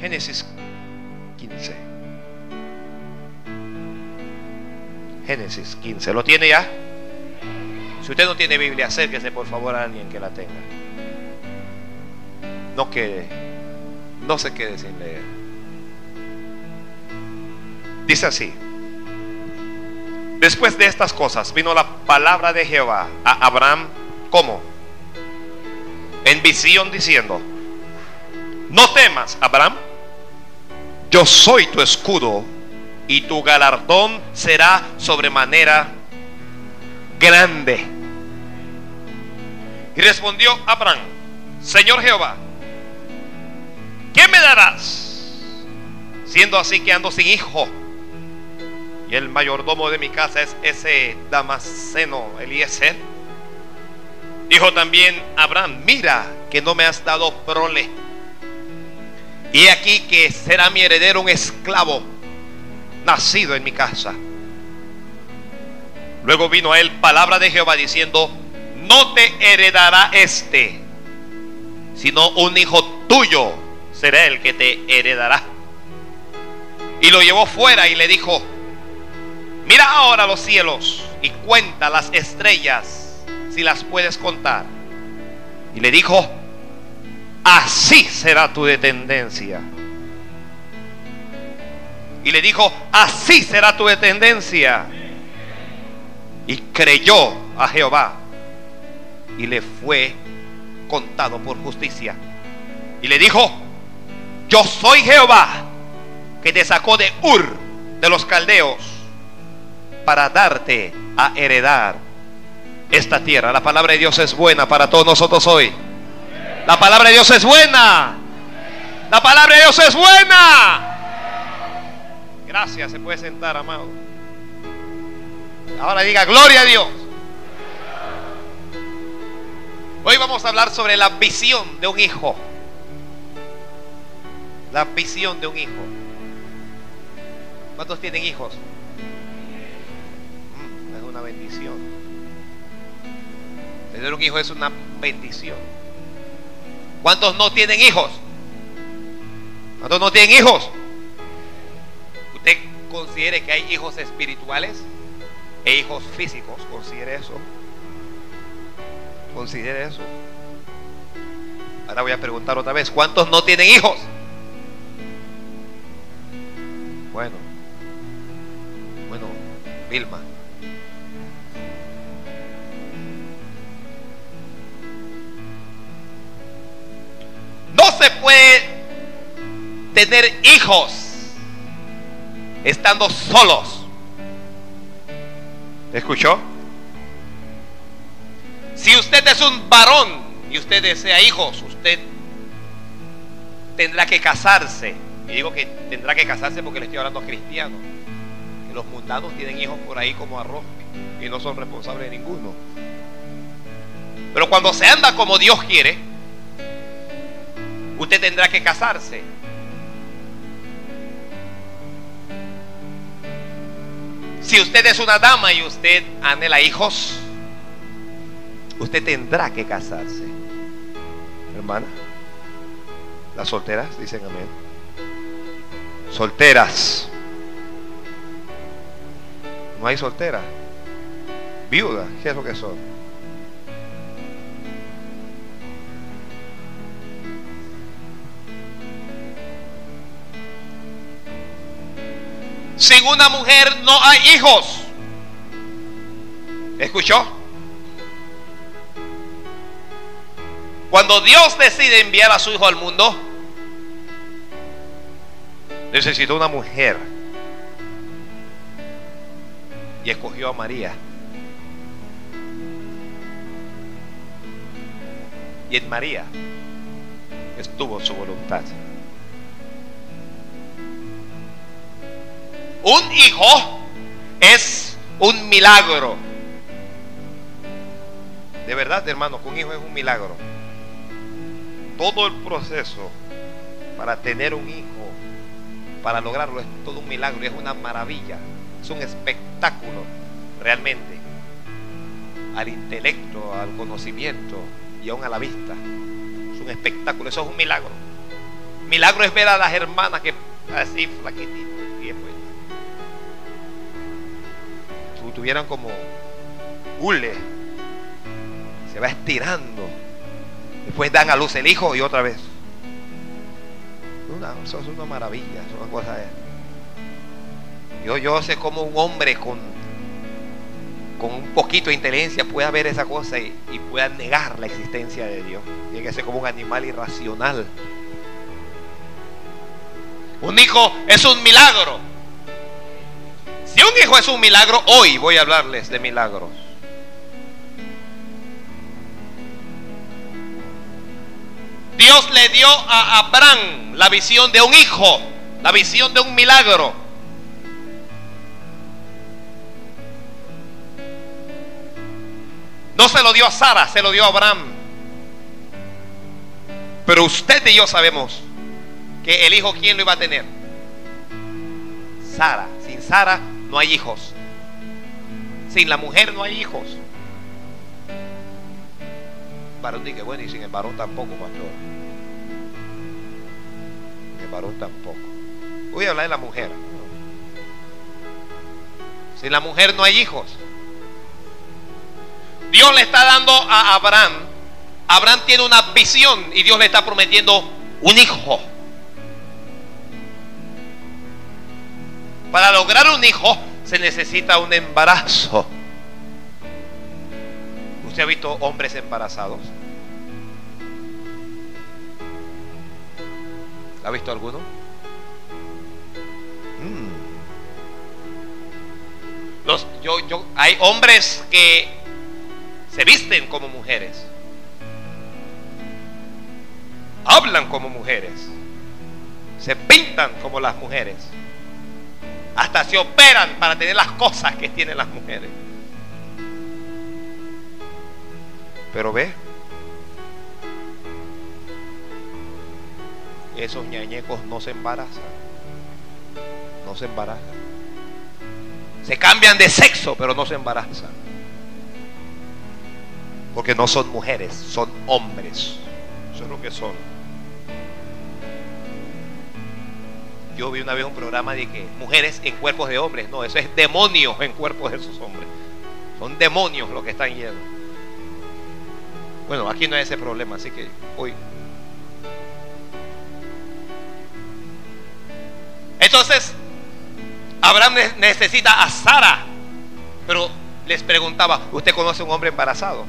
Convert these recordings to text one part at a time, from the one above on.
Génesis 15. Génesis 15. ¿Lo tiene ya? Si usted no tiene Biblia, acérquese por favor a alguien que la tenga. No quede, no se quede sin leer. Dice así. Después de estas cosas vino la palabra de Jehová a Abraham, ¿cómo? En visión diciendo, no temas, Abraham, yo soy tu escudo y tu galardón será sobremanera grande. Y respondió Abraham, Señor Jehová, ¿qué me darás? Siendo así que ando sin hijo. Y el mayordomo de mi casa es ese Damasceno Eliezer. Dijo también Abraham, mira que no me has dado prole. Y aquí que será mi heredero un esclavo nacido en mi casa. Luego vino a él palabra de Jehová diciendo, no te heredará este, sino un hijo tuyo será el que te heredará. Y lo llevó fuera y le dijo, mira ahora los cielos y cuenta las estrellas si las puedes contar. Y le dijo, así será tu descendencia. Y le dijo, así será tu descendencia. Y creyó a Jehová. Y le fue contado por justicia. Y le dijo, yo soy Jehová que te sacó de Ur de los caldeos para darte a heredar esta tierra. La palabra de Dios es buena para todos nosotros hoy. La palabra de Dios es buena. La palabra de Dios es buena. Gracias, se puede sentar, amado. Ahora diga, gloria a Dios. Hoy vamos a hablar sobre la visión de un hijo. La visión de un hijo. ¿Cuántos tienen hijos? Mm, es una bendición. Tener un hijo es una bendición. ¿Cuántos no tienen hijos? ¿Cuántos no tienen hijos? ¿Usted considere que hay hijos espirituales e hijos físicos? Considere eso. Considere eso. Ahora voy a preguntar otra vez, ¿cuántos no tienen hijos? Bueno, bueno, Vilma. Se puede tener hijos estando solos. ¿Escuchó? Si usted es un varón y usted desea hijos, usted tendrá que casarse. Y digo que tendrá que casarse porque le estoy hablando a cristianos. Los mundanos tienen hijos por ahí como arroz y no son responsables de ninguno. Pero cuando se anda como Dios quiere, usted tendrá que casarse. Si usted es una dama y usted anhela hijos, usted tendrá que casarse. Hermana, las solteras dicen amén. Solteras. No hay solteras. Viudas, ¿qué es lo que son? Sin una mujer no hay hijos. ¿Escuchó? Cuando Dios decide enviar a su hijo al mundo, necesitó una mujer. Y escogió a María. Y en María estuvo su voluntad. Un hijo es un milagro. De verdad, hermano, un hijo es un milagro. Todo el proceso para tener un hijo, para lograrlo, es todo un milagro, es una maravilla, es un espectáculo realmente al intelecto, al conocimiento y aún a la vista. Es un espectáculo, eso es un milagro. Milagro es ver a las hermanas que así flaquititas tuvieran como hule. Se va estirando. Después dan a luz el hijo y otra vez. Una, eso es una maravilla, es una cosa. Yo, yo sé cómo un hombre con, con un poquito de inteligencia pueda ver esa cosa y, y pueda negar la existencia de Dios. Tiene que ser como un animal irracional. Un hijo es un milagro. Un hijo es un milagro, hoy voy a hablarles de milagros. Dios le dio a Abraham la visión de un hijo, la visión de un milagro. No se lo dio a Sara, se lo dio a Abraham. Pero usted y yo sabemos que el hijo, ¿quién lo iba a tener? Sara. Sin Sara no hay hijos. Sin la mujer no hay hijos. Varón dice, bueno, y sin el varón tampoco, pastor. El varón tampoco. Voy a hablar de la mujer. Sin la mujer no hay hijos. Dios le está dando a Abraham. Abraham tiene una visión y Dios le está prometiendo un hijo. Para lograr un hijo se necesita un embarazo. ¿Usted ha visto hombres embarazados? ¿Ha visto alguno? Mm. Los, yo, yo, hay hombres que se visten como mujeres, hablan como mujeres, se pintan como las mujeres, hasta se operan para tener las cosas que tienen las mujeres. Pero ve, esos ñañecos no se embarazan. No se embarazan. Se cambian de sexo, pero no se embarazan. Porque no son mujeres, son hombres. Eso es lo que son. Yo vi una vez un programa de que mujeres en cuerpos de hombres. No, eso es demonios en cuerpos de esos hombres. Son demonios los que están llenos. Bueno, aquí no hay ese problema, así que hoy. Entonces, Abraham necesita a Sara. Pero les preguntaba, ¿usted conoce un hombre embarazado?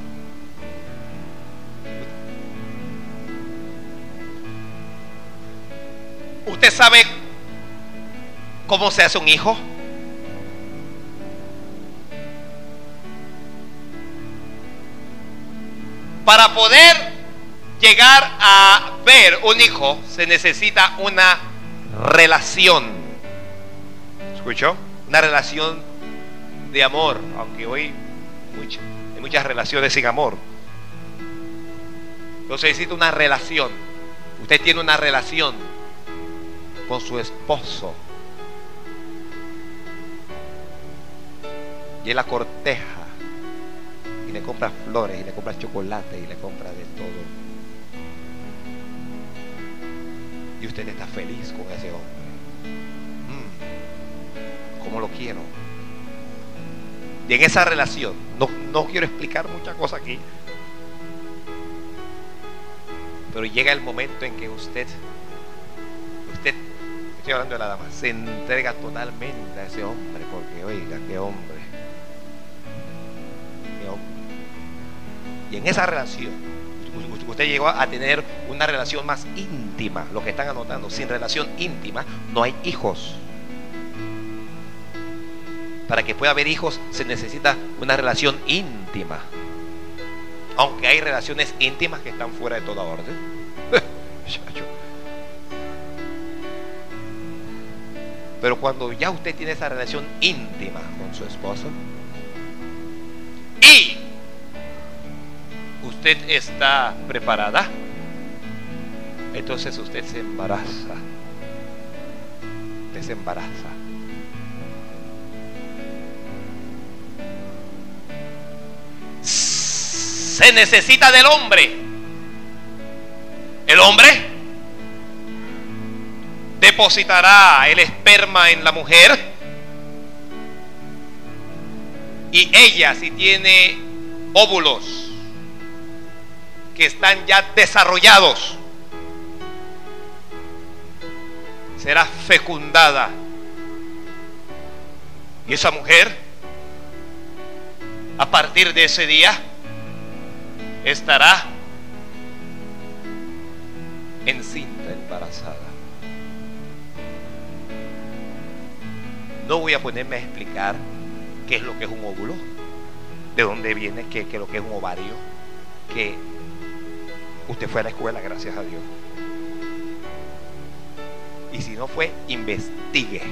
¿Usted sabe cómo se hace un hijo? Para poder llegar a ver un hijo se necesita una relación. ¿Escuchó? Una relación de amor, aunque hoy hay muchas relaciones sin amor. Entonces necesita una relación. Usted tiene una relación con su esposo. Y él la corteja. Y le compra flores, y le compra chocolate, y le compra de todo. Y usted está feliz con ese hombre. Mm, ¿Cómo lo quiero? Y en esa relación, no, no quiero explicar muchas cosas aquí, pero llega el momento en que usted, usted, estoy hablando de la dama, se entrega totalmente a ese hombre, porque oiga, qué hombre, Y en esa relación, usted llegó a tener una relación más íntima, lo que están anotando, sin relación íntima no hay hijos. Para que pueda haber hijos se necesita una relación íntima. Aunque hay relaciones íntimas que están fuera de toda orden. Pero cuando ya usted tiene esa relación íntima con su esposo y usted está preparada, entonces usted se embaraza. Usted se embaraza. se necesita del hombre. El hombre depositará el esperma en la mujer. Y ella, si tiene óvulos que están ya desarrollados, será fecundada. Y esa mujer, a partir de ese día, estará encinta, embarazada. No voy a ponerme a explicar qué es lo que es un óvulo, de dónde viene, qué, qué es lo que es un ovario, que usted fue a la escuela, gracias a Dios. Y si no fue, investigue.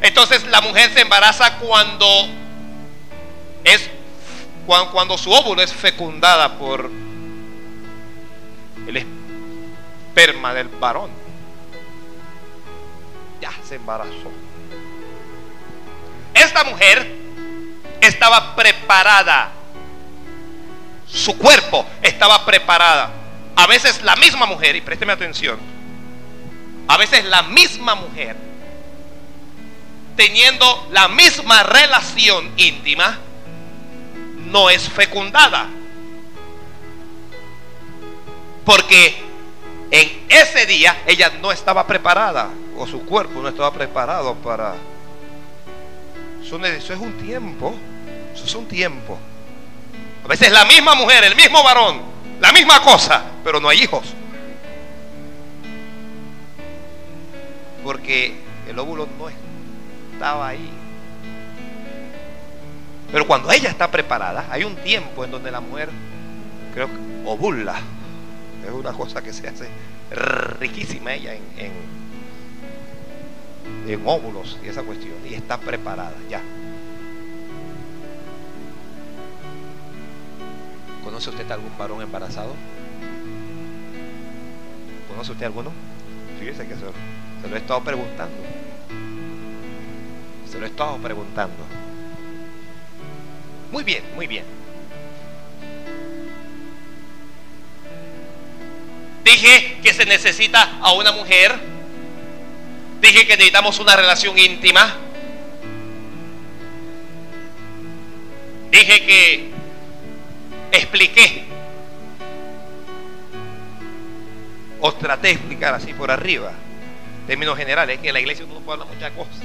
Entonces la mujer se embaraza cuando es cuando, su óvulo es fecundada por el esperma del varón. Ya se embarazó. Esta mujer estaba preparada. Su cuerpo estaba preparada. A veces la misma mujer, y présteme atención, a veces la misma mujer, teniendo la misma relación íntima, no es fecundada. Porque en ese día ella no estaba preparada, o su cuerpo no estaba preparado para... Eso, es un tiempo, eso es un tiempo. A veces la misma mujer, el mismo varón, la misma cosa, pero no hay hijos. Porque el óvulo no estaba ahí. Pero cuando ella está preparada, hay un tiempo en donde la mujer, creo que ovula. Es una cosa que se hace riquísima ella en, óvulos y esa cuestión. Y está preparada ya. ¿Conoce usted algún varón embarazado? ¿Conoce usted alguno? Fíjese que se, lo he estado preguntando. Se lo he estado preguntando. Muy bien, muy bien. Dije que se necesita a una mujer. Dije que necesitamos una relación íntima. Dije que expliqué. O traté de explicar así por arriba. Términos generales, que en la iglesia uno puede hablar muchas cosas.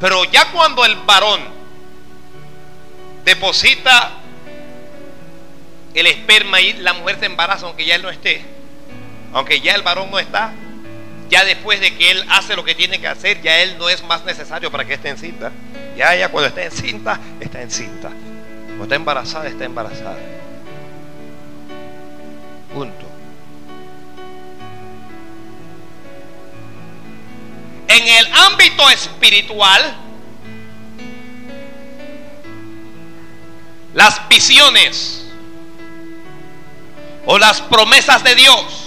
Pero ya cuando el varón deposita el esperma y la mujer se embaraza aunque ya él no esté, aunque ya el varón no está, ya después de que él hace lo que tiene que hacer, ya él no es más necesario para que esté encinta. Ya ella cuando está encinta, está encinta. Cuando está embarazada, está embarazada. Punto. En el ámbito espiritual, las visiones o las promesas de Dios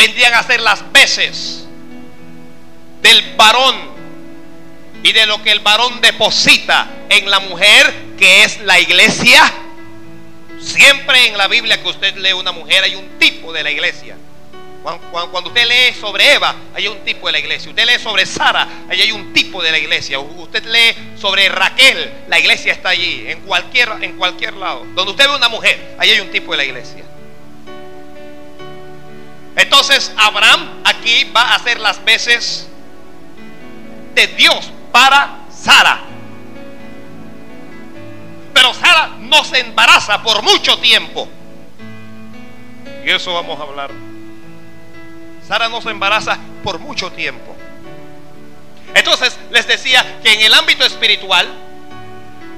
vendrían a ser las veces del varón y de lo que el varón deposita en la mujer, que es la iglesia. Siempre en la Biblia que usted lee una mujer hay un tipo de la iglesia. Cuando, usted lee sobre Eva, hay un tipo de la iglesia. Usted lee sobre Sara, ahí hay un tipo de la iglesia. Usted lee sobre Raquel, la iglesia está allí, en cualquier, en cualquier lado. Donde usted ve una mujer, ahí hay un tipo de la iglesia. Entonces Abraham aquí va a hacer las veces de Dios para Sara. Pero Sara no se embaraza por mucho tiempo. Y eso vamos a hablar Sara no se embaraza por mucho tiempo. Entonces les decía que en el ámbito espiritual,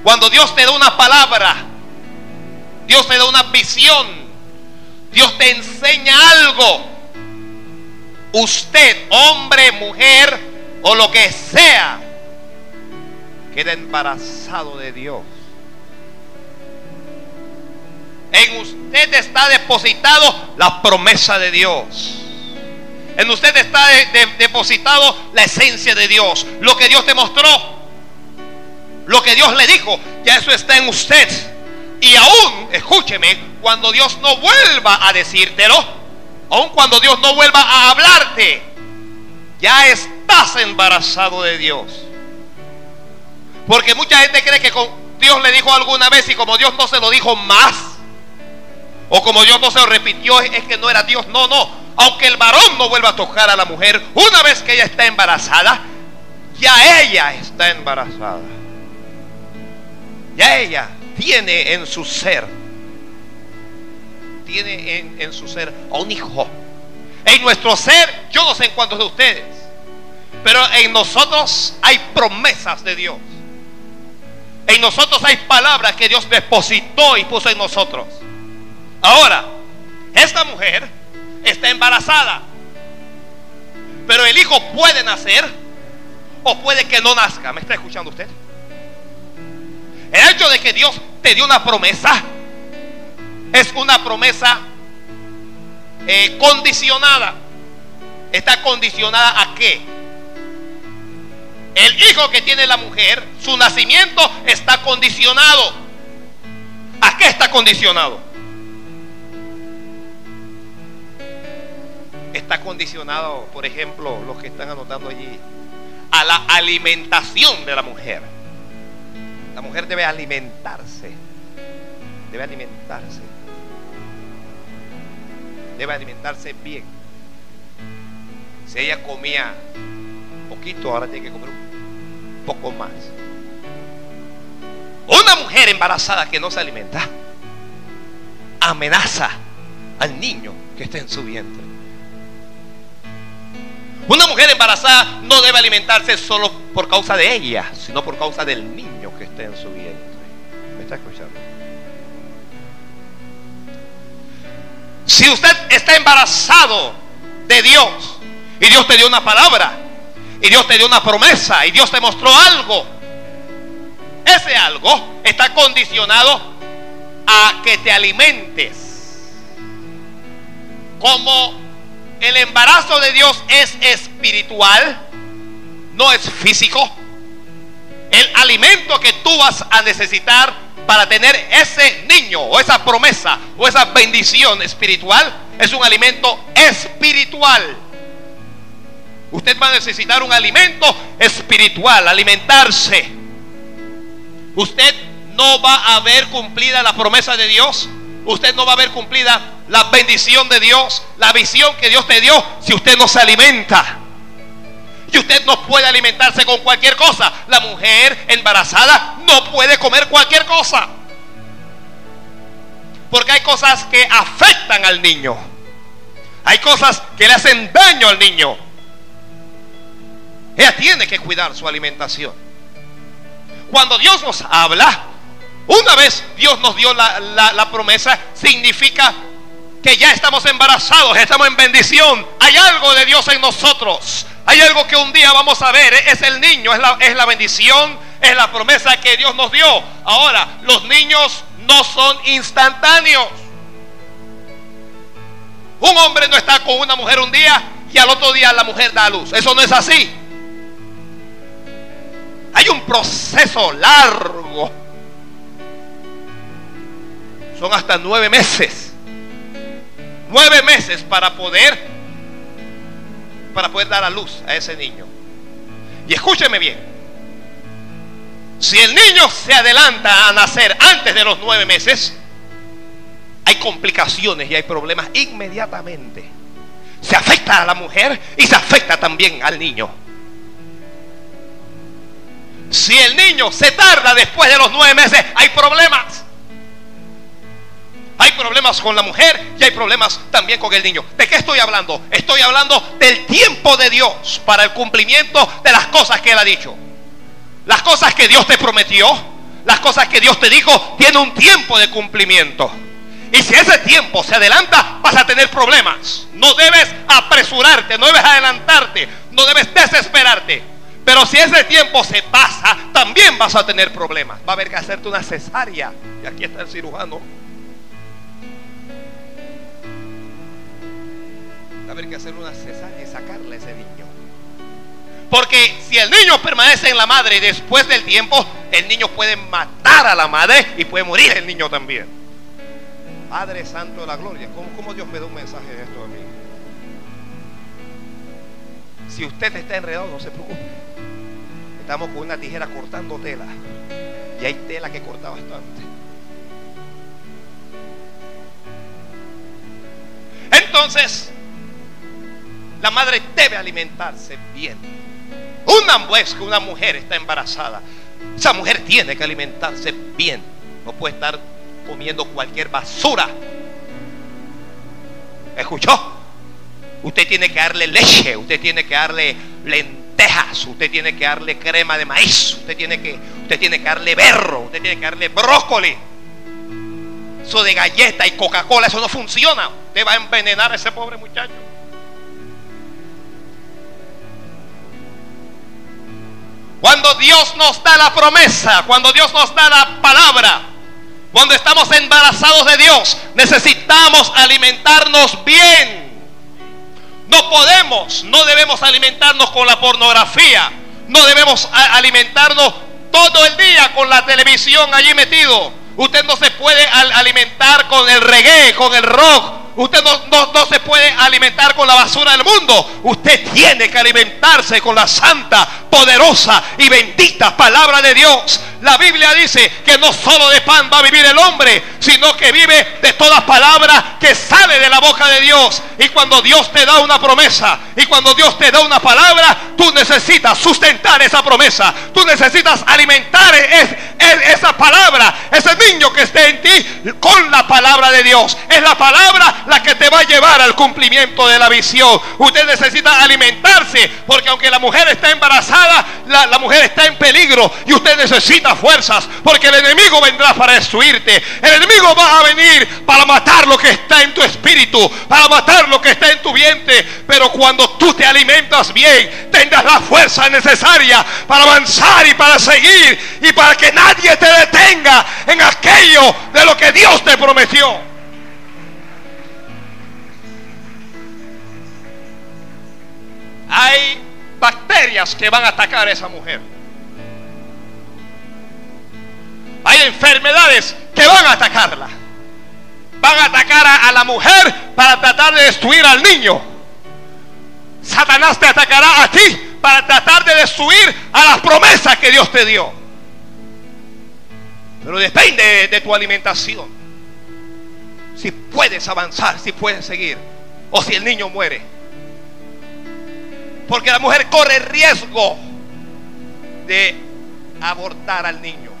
cuando Dios te da una palabra, Dios te da una visión, Dios te enseña algo, usted, hombre, mujer o lo que sea, queda embarazado de Dios. En usted está depositado la promesa de Dios. En usted está depositado la esencia de Dios. Lo que Dios te mostró. Lo que Dios le dijo. Ya eso está en usted. Y aún, escúcheme, cuando Dios no vuelva a decírtelo. Aún cuando Dios no vuelva a hablarte. Ya estás embarazado de Dios. Porque mucha gente cree que Dios le dijo alguna vez y como Dios no se lo dijo más. O como Dios no se lo repitió, es que no era Dios. No, no aunque el varón no vuelva a tocar a la mujer, una vez que ella está embarazada, ya ella está embarazada. Ya ella tiene en su ser, tiene en, su ser un hijo. En nuestro ser, yo no sé en cuántos de ustedes, pero en nosotros hay promesas de Dios. En nosotros hay palabras que Dios depositó y puso en nosotros. Ahora, esta mujer está embarazada. Pero el hijo puede nacer o puede que no nazca. ¿Me está escuchando usted? El hecho de que Dios te dio una promesa es una promesa eh, condicionada. ¿Está condicionada a qué? El hijo que tiene la mujer, su nacimiento está condicionado. ¿A qué está condicionado? está condicionado, por ejemplo, los que están anotando allí, a la alimentación de la mujer. La mujer debe alimentarse, debe alimentarse, debe alimentarse bien. Si ella comía poquito, ahora tiene que comer un poco más. Una mujer embarazada que no se alimenta amenaza al niño que está en su vientre. Una mujer embarazada no debe alimentarse solo por causa de ella, sino por causa del niño que está en su vientre. Si usted está embarazado de Dios y Dios te dio una palabra y Dios te dio una promesa y Dios te mostró algo, ese algo está condicionado a que te alimentes como el embarazo de Dios es espiritual, no es físico. El alimento que tú vas a necesitar para tener ese niño o esa promesa o esa bendición espiritual es un alimento espiritual. Usted va a necesitar un alimento espiritual, alimentarse. Usted no va a ver cumplida la promesa de Dios. Usted no va a ver cumplida la bendición de Dios, la visión que Dios te dio, si usted no se alimenta. Y usted no puede alimentarse con cualquier cosa. La mujer embarazada no puede comer cualquier cosa. Porque hay cosas que afectan al niño. Hay cosas que le hacen daño al niño. Ella tiene que cuidar su alimentación. Cuando Dios nos habla, una vez Dios nos dio la, la promesa, significa que ya estamos embarazados, estamos en bendición. Hay algo de Dios en nosotros. Hay algo que un día vamos a ver. Es el niño, es la, es la bendición, es la promesa que Dios nos dio. Ahora, los niños no son instantáneos. Un hombre no está con una mujer un día y al otro día la mujer da a luz. Eso no es así. Hay un proceso largo. Son hasta nueve meses nueve meses para poder para poder dar a luz a ese niño. Y escúcheme bien. Si el niño se adelanta a nacer antes de los nueve meses, hay complicaciones y hay problemas inmediatamente. Se afecta a la mujer y se afecta también al niño. Si el niño se tarda después de los nueve meses, hay problemas. Hay problemas con la mujer y hay problemas también con el niño. ¿De qué estoy hablando? Estoy hablando del tiempo de Dios para el cumplimiento de las cosas que Él ha dicho. Las cosas que Dios te prometió, las cosas que Dios te dijo, tiene un tiempo de cumplimiento. Y si ese tiempo se adelanta, vas a tener problemas. No debes apresurarte, no debes adelantarte, no debes desesperarte. Pero si ese tiempo se pasa, también vas a tener problemas. Va a haber que hacerte una cesárea. Y aquí está el cirujano. Haber que hacer una cesárea y sacarle a ese niño. Porque si el niño permanece en la madre después del tiempo, el niño puede matar a la madre y puede morir el niño también. Padre Santo de la Gloria, ¿cómo, cómo Dios me da un mensaje de esto a mí? Si usted está enredado, no se preocupe. Estamos con una tijera cortando tela. Y hay tela que corta bastante. Entonces, la madre debe alimentarse bien. Una vez que una mujer está embarazada, esa mujer tiene que alimentarse bien. No puede estar comiendo cualquier basura. ¿Escuchó? Usted tiene que darle leche, usted tiene que darle lentejas, usted tiene que darle crema de maíz, usted tiene que, usted tiene que darle berro, usted tiene que darle brócoli. Eso de galleta y Coca-Cola, eso no funciona. Usted va a envenenar a ese pobre muchacho. Cuando Dios nos da la promesa, cuando Dios nos da la palabra, cuando estamos embarazados de Dios, necesitamos alimentarnos bien. No podemos, no debemos alimentarnos con la pornografía. No debemos alimentarnos todo el día con la televisión allí metido. Usted no se puede alimentar con el reggae, con el rock, Usted no, se puede alimentar con la basura del mundo. Usted tiene que alimentarse con la santa, poderosa y bendita palabra de Dios. La Biblia dice que no solo de pan va a vivir el hombre, sino que vive de toda palabra que sale de la boca de Dios. Y cuando Dios te da una promesa y cuando Dios te da una palabra, tú necesitas sustentar esa promesa. Tú necesitas alimentar esa palabra, ese niño que esté en ti con la palabra de Dios. Es la palabra la que te va a llevar al cumplimiento de la visión. Usted necesita alimentarse porque aunque la mujer está embarazada, la, mujer está en peligro y usted necesita fuerzas porque el enemigo vendrá para destruirte. El enemigo va a venir para matar lo que está en tu espíritu, para matar lo que está en tu vientre. Pero cuando tú te alimentas bien, tengas la fuerza necesaria para avanzar y para seguir y para que nadie te detenga en aquello de lo que Dios te prometió. Hay bacterias que van a atacar a esa mujer. Hay enfermedades que van a atacarla. Van a atacar a, la mujer para tratar de destruir al niño. Satanás te atacará a ti para tratar de destruir a las promesas que Dios te dio. Pero depende de tu alimentación. Si puedes avanzar, si puedes seguir. O si el niño muere. Porque la mujer corre riesgo de abortar al niño.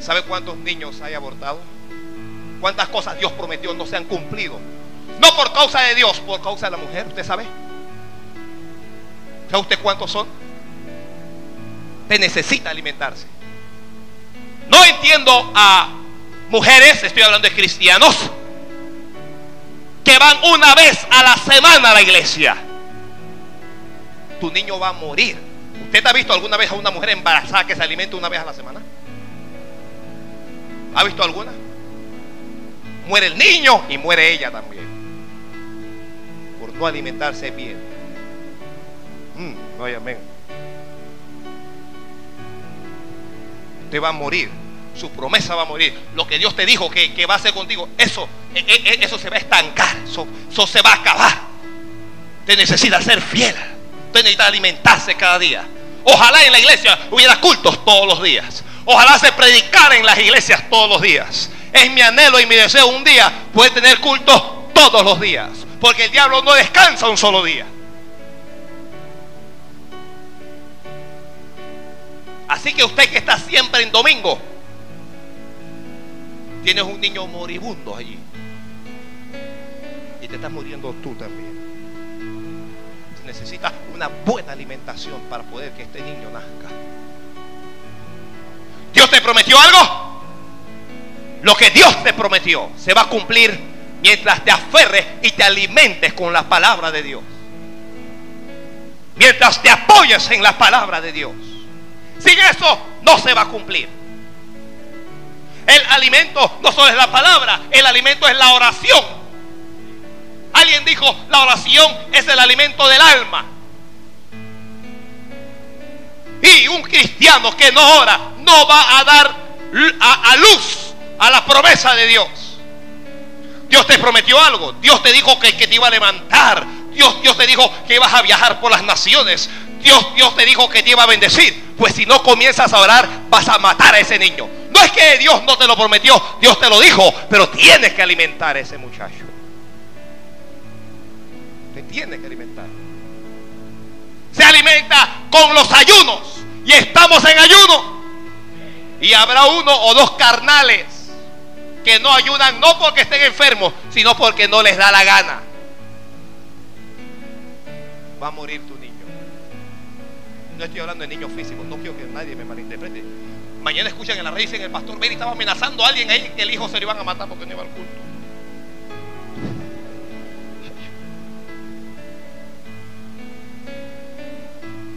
¿Sabe cuántos niños hay abortado? ¿Cuántas cosas Dios prometió no se han cumplido? No por causa de Dios, por causa de la mujer, ¿usted sabe? ¿Sabe usted cuántos son? Usted necesita alimentarse. No entiendo a mujeres, estoy hablando de cristianos, que van una vez a la semana a la iglesia. Tu niño va a morir. ¿Usted ha visto alguna vez a una mujer embarazada que se alimenta una vez a la semana? ¿Ha visto alguna? Muere el niño y muere ella también. Por no alimentarse bien. Mm, no amén. Usted va a morir su promesa va a morir. Lo que Dios te dijo que, va a hacer contigo, eso, e, e, e, eso se va a estancar, eso, eso se va a acabar. Usted necesita ser fiel. Usted necesita alimentarse cada día. Ojalá en la iglesia hubiera cultos todos los días. Ojalá se predicara en las iglesias todos los días. Es mi anhelo y mi deseo un día poder tener cultos todos los días. Porque el diablo no descansa un solo día. Así que usted que está siempre en domingo, Tienes un niño moribundo allí. Y te estás muriendo tú también. Necesitas una buena alimentación para poder que este niño nazca. ¿Dios te prometió algo? Lo que Dios te prometió se va a cumplir mientras te aferres y te alimentes con la palabra de Dios. Mientras te apoyes en la palabra de Dios. Sin eso no se va a cumplir. El alimento no solo es la palabra, el alimento es la oración. Alguien dijo, la oración es el alimento del alma. Y un cristiano que no ora no va a dar a, luz a la promesa de Dios. Dios te prometió algo. Dios te dijo que, que te iba a levantar. Dios, Dios te dijo que ibas a viajar por las naciones. Dios, Dios te dijo que te iba a bendecir. Pues si no comienzas a orar, vas a matar a ese niño. No es que Dios no te lo prometió, Dios te lo dijo, pero tienes que alimentar a ese muchacho. Te tienes que alimentar. Se alimenta con los ayunos. Y estamos en ayuno. Y habrá uno o dos carnales que no ayudan no porque estén enfermos, sino porque no les da la gana. Va a morir tu niño. No estoy hablando de niños físicos, no quiero que nadie me malinterprete. Mañana escuchan en la red, dicen el pastor Benny estaba amenazando a alguien ahí que el hijo se lo iban a matar porque no iba al culto.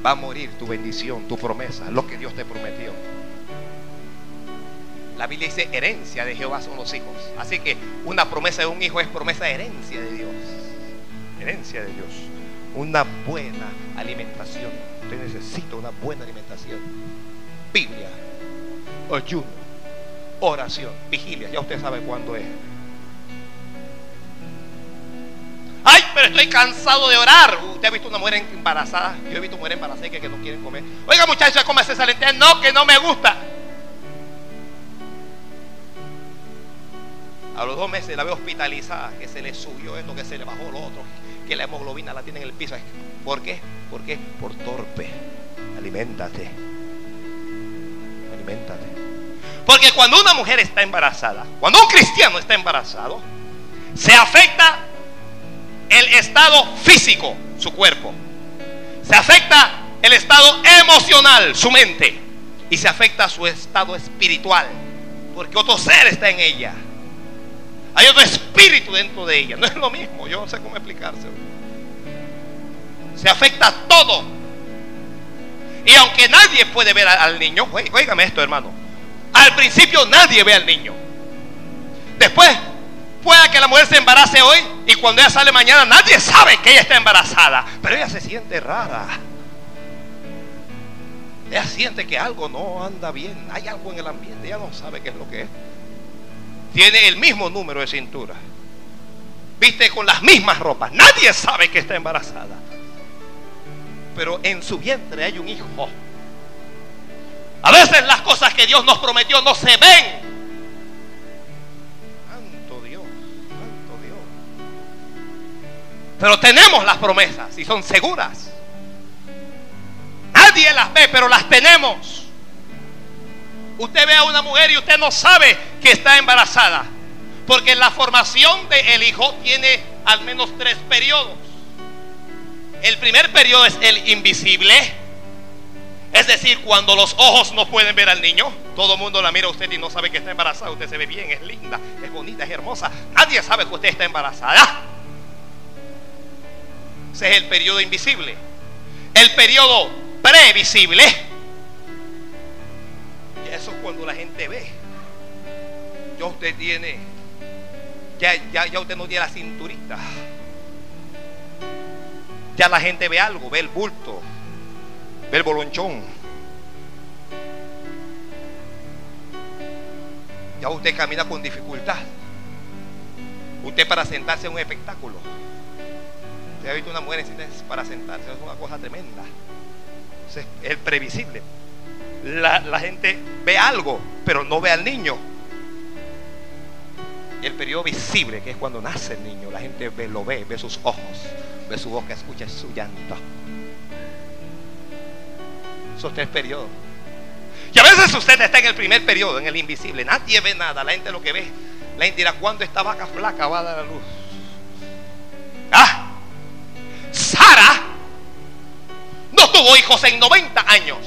Va a morir tu bendición, tu promesa, lo que Dios te prometió. La Biblia dice herencia de Jehová son los hijos. Así que una promesa de un hijo es promesa de herencia de Dios. Herencia de Dios. Una buena alimentación. Usted necesita una buena alimentación. Biblia, ayuno, oración, vigilia. Ya usted sabe cuándo es. Ay, pero estoy cansado de orar. ¿Usted ha visto una mujer embarazada? Yo he visto mujeres embarazadas que, que no quieren comer. Oiga, muchachos, ¿cómo esa lenteja? No, que no me gusta. A los dos meses la veo hospitalizada, que se le subió esto, que se le bajó lo otro, que la hemoglobina la tiene en el piso. ¿Por qué? ¿Por qué? Por torpe. Aliméntate. Porque cuando una mujer está embarazada, cuando un cristiano está embarazado, se afecta el estado físico, su cuerpo. Se afecta el estado emocional, su mente. Y se afecta su estado espiritual. Porque otro ser está en ella. Hay otro espíritu dentro de ella. No es lo mismo. Yo no sé cómo explicárselo. Se afecta todo. Y aunque nadie puede ver al niño, oígame esto, hermano. Al principio nadie ve al niño. Después, pueda que la mujer se embarace hoy y cuando ella sale mañana nadie sabe que ella está embarazada. Pero ella se siente rara. Ella siente que algo no anda bien. Hay algo en el ambiente. Ella no sabe qué es lo que es tiene el mismo número de cintura. Viste con las mismas ropas. Nadie sabe que está embarazada. Pero en su vientre hay un hijo. A veces las cosas que Dios nos prometió no se ven. Santo Dios, santo Dios. Pero tenemos las promesas y son seguras. Nadie las ve, pero las tenemos. Usted ve a una mujer y usted no sabe que está embarazada. Porque la formación del hijo tiene al menos tres periodos. El primer periodo es el invisible. Es decir, cuando los ojos no pueden ver al niño, todo el mundo la mira a usted y no sabe que está embarazada. Usted se ve bien, es linda, es bonita, es hermosa. Nadie sabe que usted está embarazada. Ese es el periodo invisible. El periodo previsible eso es cuando la gente ve. Ya usted tiene, ya, ya, usted no tiene la cinturita. Ya la gente ve algo, ve el bulto, ve el bolonchón. Ya usted camina con dificultad. Usted para sentarse en un espectáculo. Usted ha visto una mujer para sentarse, es una cosa tremenda. Es el previsible la, gente ve algo, pero no ve al niño. Y el periodo visible, que es cuando nace el niño, la gente ve, lo ve, ve sus ojos, ve su boca, escucha su llanto. Esos tres periodos. Y a veces usted está en el primer periodo, en el invisible. Nadie ve nada. La gente lo que ve, la gente dirá, ¿cuándo esta vaca flaca va a dar a luz? Ah, Sara no tuvo hijos en 90 años.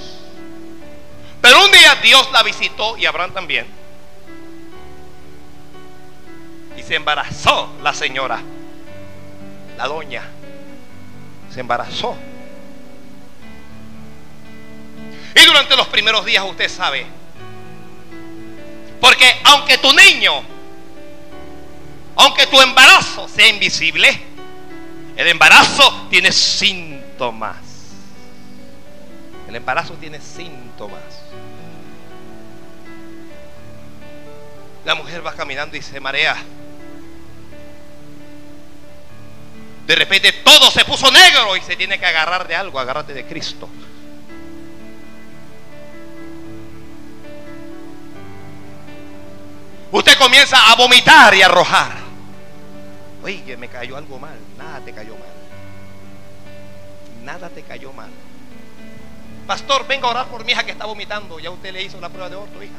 Pero un día Dios la visitó y Abraham también. Y se embarazó la señora, la doña. Se embarazó. Y durante los primeros días usted sabe. Porque aunque tu niño, aunque tu embarazo sea invisible, El embarazo tiene síntomas. El embarazo tiene síntomas. La mujer va caminando y se marea. De repente todo se puso negro y se tiene que agarrar de algo, agárrate de Cristo. Usted comienza a vomitar y a arrojar. Oye, me cayó algo mal. Nada te cayó mal. Nada te cayó mal. Pastor, venga a orar por mi hija que está vomitando. Ya usted le hizo la prueba de orto, hija.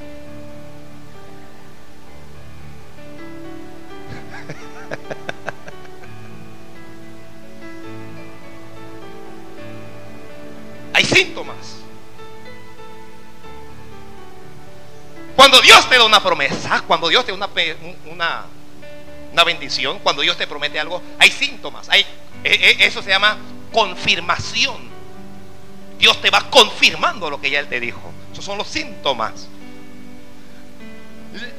síntomas. Cuando Dios te da una promesa, cuando Dios te da una, una, una bendición, cuando Dios te promete algo, hay síntomas. Hay, e, e, eso se llama confirmación. Dios te va confirmando lo que ya Él te dijo. Esos son los síntomas.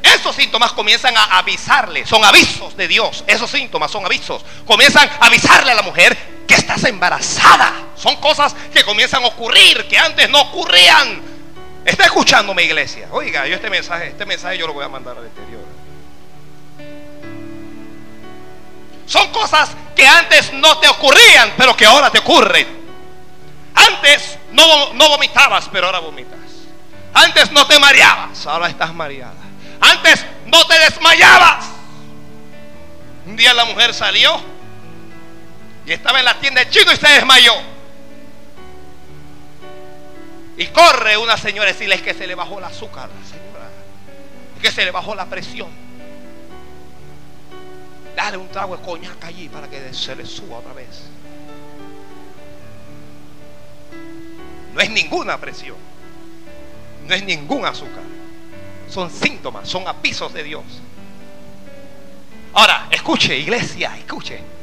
Esos síntomas comienzan a avisarle, son avisos de Dios. Esos síntomas son avisos. Comienzan a avisarle a la mujer que estás embarazada. Son cosas que comienzan a ocurrir, que antes no ocurrían. Está escuchando mi iglesia. Oiga, yo este mensaje, este mensaje yo lo voy a mandar al exterior. Son cosas que antes no te ocurrían, pero que ahora te ocurren. Antes no, no vomitabas, pero ahora vomitas. Antes no te mareabas, ahora estás mareada. Antes no te desmayabas. Un día la mujer salió y estaba en la tienda de chino y se desmayó. Y corre una señora y decirle que se le bajó el azúcar, señora. Que se le bajó la presión. Dale un trago de coñac allí para que se le suba otra vez. No es ninguna presión. No es ningún azúcar. Son síntomas, son avisos de Dios. Ahora, escuche, iglesia, escuche.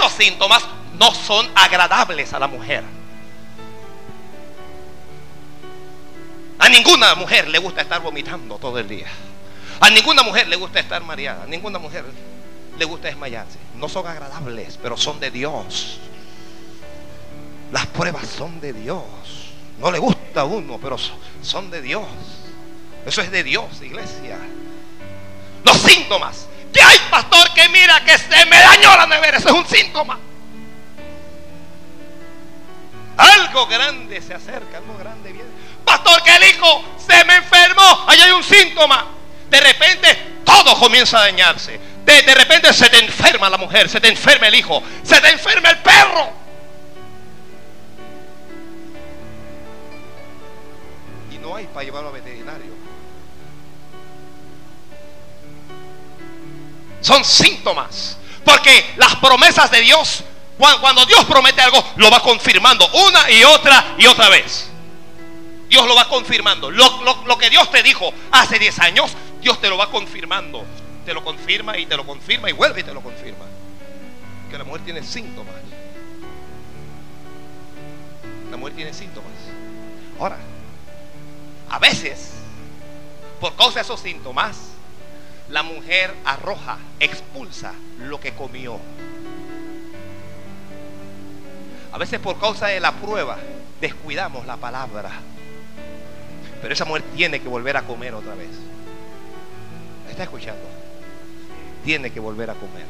Estos síntomas no son agradables a la mujer. A ninguna mujer le gusta estar vomitando todo el día. A ninguna mujer le gusta estar mareada. A ninguna mujer le gusta desmayarse. No son agradables, pero son de Dios. Las pruebas son de Dios. No le gusta a uno, pero son de Dios. Eso es de Dios, iglesia. Los síntomas. Que hay pastor que mira que se me dañó la nevera. Eso es un síntoma. Algo grande se acerca, algo grande viene. Pastor, que el hijo se me enfermó. Ahí hay un síntoma. De repente todo comienza a dañarse. De, de repente se te enferma la mujer, se te enferma el hijo, se te enferma el perro. Y no hay para llevarlo a veterinario. Son síntomas. Porque las promesas de Dios, cuando Dios promete algo, lo va confirmando una y otra y otra vez. Dios lo va confirmando. Lo, que Dios te dijo hace 10 años, Dios te lo va confirmando. Te lo confirma y te lo confirma y vuelve y te lo confirma. Que la mujer tiene síntomas. La mujer tiene síntomas. Ahora, a veces, por causa de esos síntomas, la mujer arroja, expulsa lo que comió. A veces por causa de la prueba descuidamos la palabra. Pero esa mujer tiene que volver a comer otra vez. está escuchando? Tiene que volver a comer.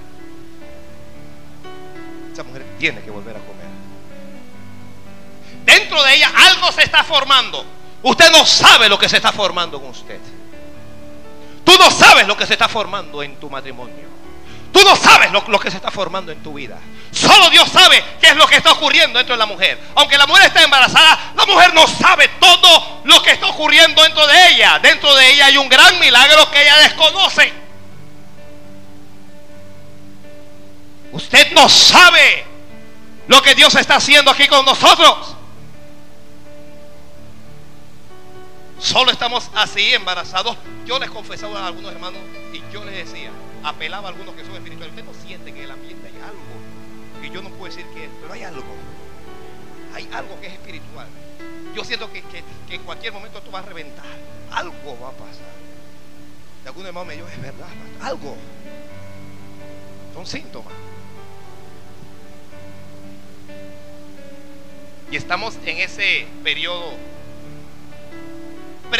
Esa mujer tiene que volver a comer. Dentro de ella algo se está formando. Usted no sabe lo que se está formando con usted. Tú no sabes lo que se está formando en tu matrimonio. Tú no sabes lo, que se está formando en tu vida. Solo Dios sabe qué es lo que está ocurriendo dentro de la mujer. Aunque la mujer está embarazada, la mujer no sabe todo lo que está ocurriendo dentro de ella. Dentro de ella hay un gran milagro que ella desconoce. Usted no sabe lo que Dios está haciendo aquí con nosotros. Solo estamos así embarazados. Yo les confesaba a algunos hermanos y yo les decía, apelaba a algunos que son espirituales. Usted no siente que en el ambiente hay algo. Y yo no puedo decir que es, pero hay algo. Hay algo que es espiritual. Yo siento que, en cualquier momento esto va a reventar. Algo va a pasar. Y algún hermano me dijo, es verdad, algo. Son síntomas. Y estamos en ese periodo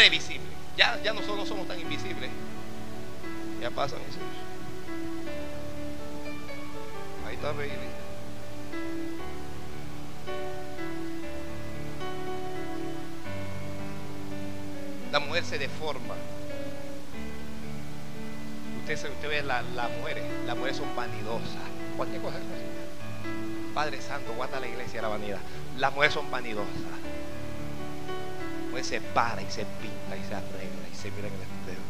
previsible. Ya, ya nosotros no somos tan invisibles. Ya pasan mis Ahí está Bailey. La mujer se deforma. Usted, usted ve las la mujeres, las mujeres son vanidosas. Cualquier cosa Padre Santo, guarda la iglesia de la vanidad. Las mujeres son vanidosas. Se para y se pinta y se arregla y se mira en el espejo.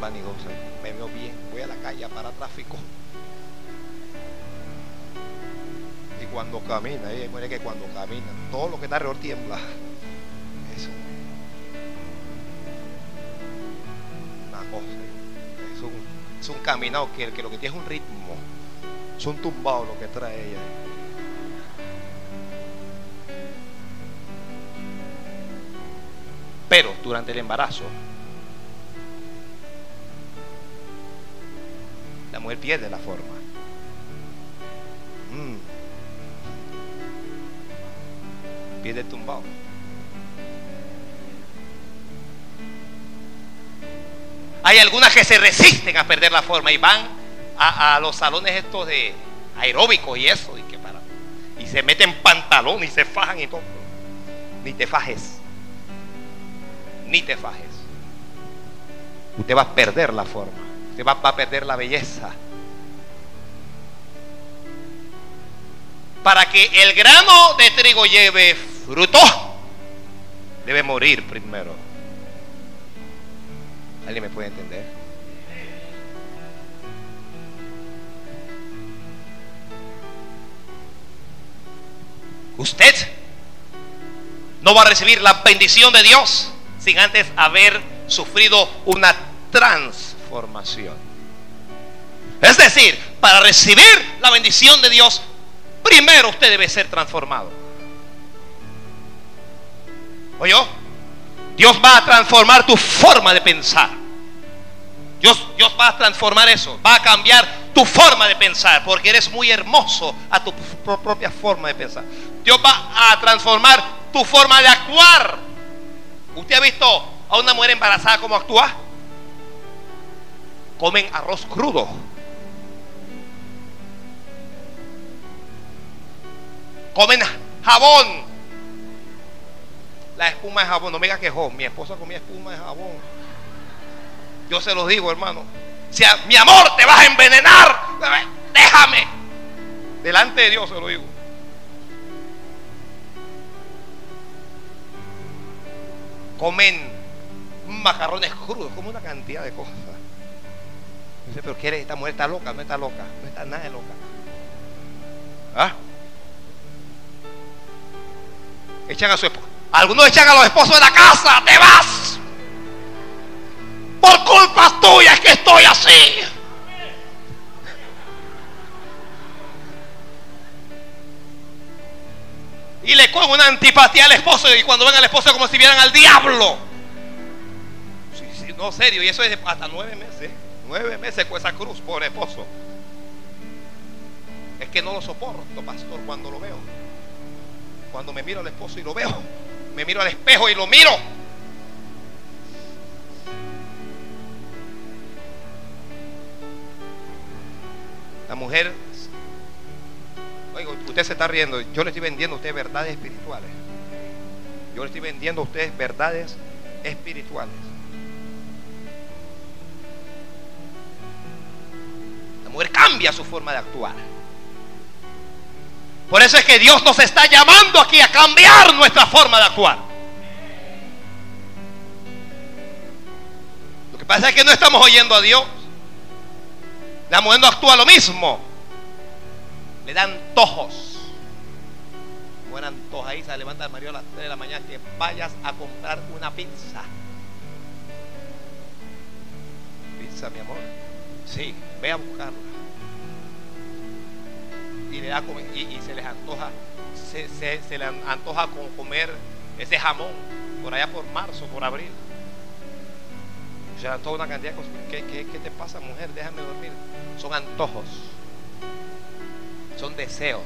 Vanidosa. Me veo bien. Voy a la calle para tráfico. Y cuando camina, ella muere que cuando camina, todo lo que está alrededor tiembla. Eso. Una cosa. Es un, es un caminado que, que lo que tiene es un ritmo. Es un tumbado lo que trae ella. Pero durante el embarazo, la mujer pierde la forma. Mm. Pierde el tumbado. Hay algunas que se resisten a perder la forma y van a, los salones estos de aeróbicos y eso, y que para, y se meten pantalón y se fajan y todo. Ni te fajes. Ni te fajes. Usted va a perder la forma. Usted va, va a perder la belleza. Para que el grano de trigo lleve fruto, debe morir primero. ¿Alguien me puede entender? Usted no va a recibir la bendición de Dios sin antes haber sufrido una transformación. Es decir, para recibir la bendición de Dios, primero usted debe ser transformado. ¿Oyó? Dios va a transformar tu forma de pensar. Dios, Dios va a transformar eso. Va a cambiar tu forma de pensar. Porque eres muy hermoso a tu propia forma de pensar. Dios va a transformar tu forma de actuar. ¿Usted ha visto a una mujer embarazada cómo actúa? Comen arroz crudo. Comen jabón. La espuma de jabón, no me diga que Mi esposa comía espuma de jabón. Yo se lo digo, hermano. Si mi amor te vas a envenenar, déjame. Delante de Dios se lo digo. Comen macarrones crudos, como una cantidad de cosas. Dice, pero quiere, esta mujer está loca, no está loca, no está nada de loca. ¿Ah? Echan a su esposa. Algunos echan a los esposos de la casa, te vas. Por culpas tuyas que estoy así. Y le cogen una antipatía al esposo y cuando ven al esposo como si vieran al diablo. Sí, sí, no, serio, y eso es hasta nueve meses. Nueve meses con esa cruz, por esposo. Es que no lo soporto, pastor, cuando lo veo. Cuando me miro al esposo y lo veo me miro al espejo y lo miro. La mujer, oiga, usted se está riendo, yo le estoy vendiendo a usted verdades espirituales. Yo le estoy vendiendo a ustedes verdades espirituales. La mujer cambia su forma de actuar. Por eso es que Dios nos está llamando aquí a cambiar nuestra forma de actuar. Lo que pasa es que no estamos oyendo a Dios. La mujer no actúa lo mismo. Le dan antojos. Buen antoja ahí, se levanta el marido a las 3 de la mañana que vayas a comprar una pizza. Pizza, mi amor. Sí, ve a buscarla y, le da, y, se les antoja, se, se, les antoja con comer ese jamón por allá por marzo, por abril. se le antoja una cantidad de cosas. ¿Qué, qué, qué te pasa, mujer? Déjame dormir. Son antojos. Son deseos.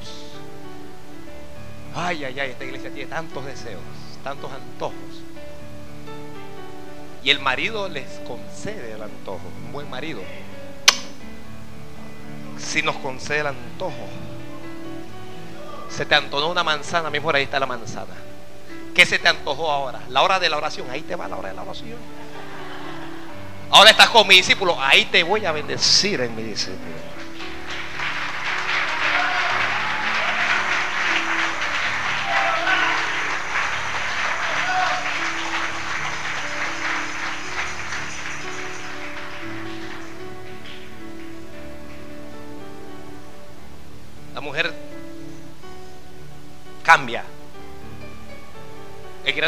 Ay, ay, ay, esta iglesia tiene tantos deseos, tantos antojos. Y el marido les concede el antojo, un buen marido. Si nos concede el antojo, se te antojó una manzana, mejor ahí está la manzana. ¿Qué se te antojó ahora? La hora de la oración, ahí te va la hora de la oración. Ahora estás con mi discípulo, ahí te voy a bendecir en mi discípulo.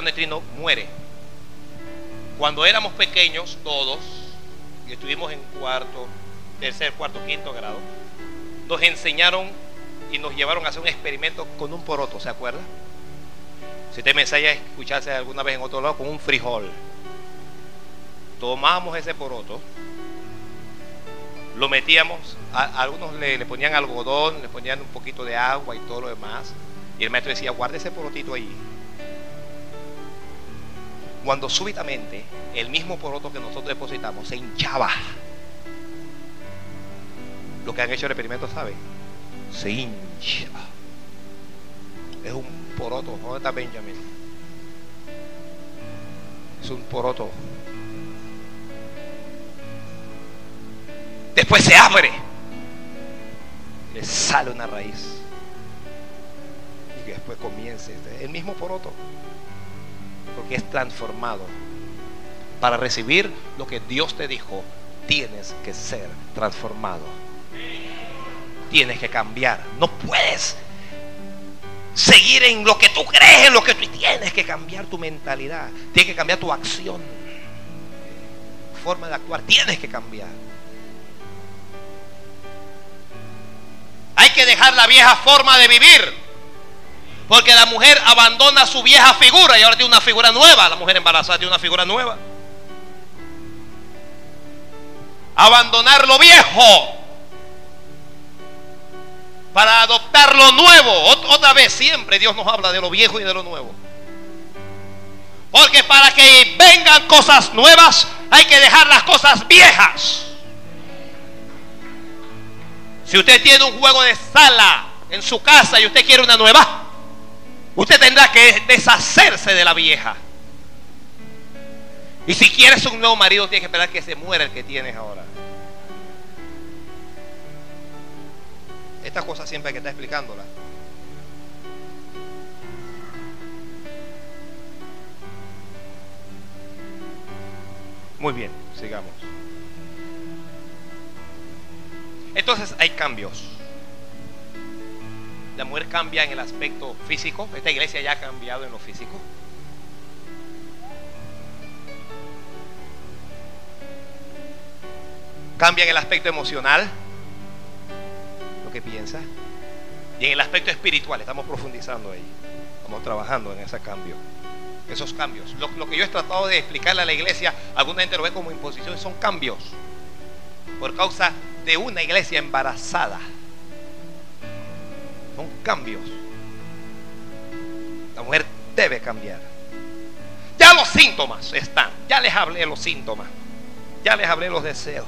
El gran trino muere. Cuando éramos pequeños, todos, y estuvimos en cuarto, tercer, cuarto, quinto grado, nos enseñaron y nos llevaron a hacer un experimento con un poroto, ¿se acuerda? Si usted me ensaya escucharse alguna vez en otro lado, con un frijol. Tomamos ese poroto, lo metíamos, a, algunos le, le, ponían algodón, le ponían un poquito de agua y todo lo demás. Y el maestro decía, guarde ese porotito ahí. Cuando súbitamente el mismo poroto que nosotros depositamos se hinchaba. Lo que han hecho el experimento, ¿saben? Se hincha. Es un poroto. ¿Dónde está Benjamin? Es un poroto. Después se abre. Le sale una raíz. Y después comience el mismo poroto porque es transformado. Para recibir lo que Dios te dijo, tienes que ser transformado. Tienes que cambiar. No puedes seguir en lo que tú crees, en lo que tú tienes que cambiar tu mentalidad. Tienes que cambiar tu acción. Forma de actuar. Tienes que cambiar. Hay que dejar la vieja forma de vivir. Porque la mujer abandona su vieja figura y ahora tiene una figura nueva. La mujer embarazada tiene una figura nueva. Abandonar lo viejo para adoptar lo nuevo. Otra vez, siempre Dios nos habla de lo viejo y de lo nuevo. Porque para que vengan cosas nuevas hay que dejar las cosas viejas. Si usted tiene un juego de sala en su casa y usted quiere una nueva, Usted tendrá que deshacerse de la vieja. Y si quieres un nuevo marido, tienes que esperar que se muera el que tienes ahora. Estas cosas siempre hay que estar explicándolas. Muy bien, sigamos. Entonces hay cambios la mujer cambia en el aspecto físico. Esta iglesia ya ha cambiado en lo físico. Cambia en el aspecto emocional, lo que piensa. Y en el aspecto espiritual, estamos profundizando ahí. Estamos trabajando en ese cambio. Esos cambios. Lo, que yo he tratado de explicarle a la iglesia, alguna gente lo ve como imposición, son cambios. Por causa de una iglesia embarazada cambios. La mujer debe cambiar. Ya los síntomas están. Ya les hablé los síntomas. Ya les hablé los deseos.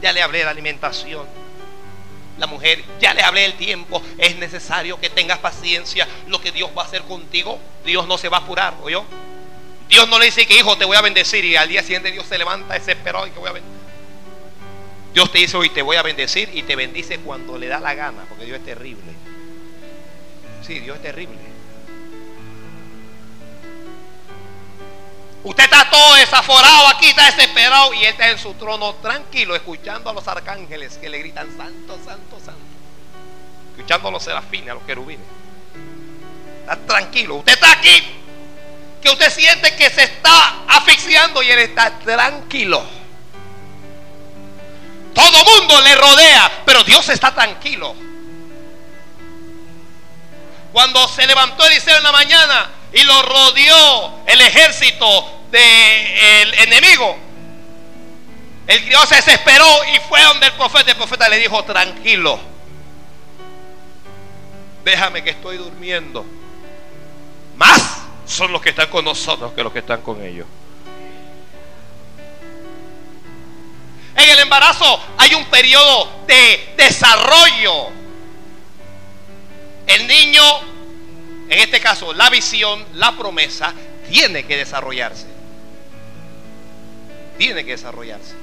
Ya les hablé la alimentación. La mujer, ya le hablé del tiempo. Es necesario que tengas paciencia. Lo que Dios va a hacer contigo, Dios no se va a apurar, yo Dios no le dice que hijo te voy a bendecir y al día siguiente Dios se levanta desesperado y que voy a bendecir. Dios te dice hoy te voy a bendecir y te bendice cuando le da la gana, porque Dios es terrible. Sí, Dios es terrible. Usted está todo desaforado aquí, está desesperado y Él está en su trono tranquilo, escuchando a los arcángeles que le gritan santo, santo, santo. Escuchando a los serafines, a los querubines. Está tranquilo. Usted está aquí, que usted siente que se está asfixiando y Él está tranquilo. Mundo le rodea, pero Dios está tranquilo. Cuando se levantó Eliseo en la mañana y lo rodeó el ejército del enemigo, El criado se desesperó y fue donde el profeta. El profeta le dijo, tranquilo. Déjame que estoy durmiendo. Más son los que están con nosotros que los que están con ellos. En el embarazo hay un periodo de desarrollo. El niño, en este caso la visión, la promesa, tiene que desarrollarse. Tiene que desarrollarse.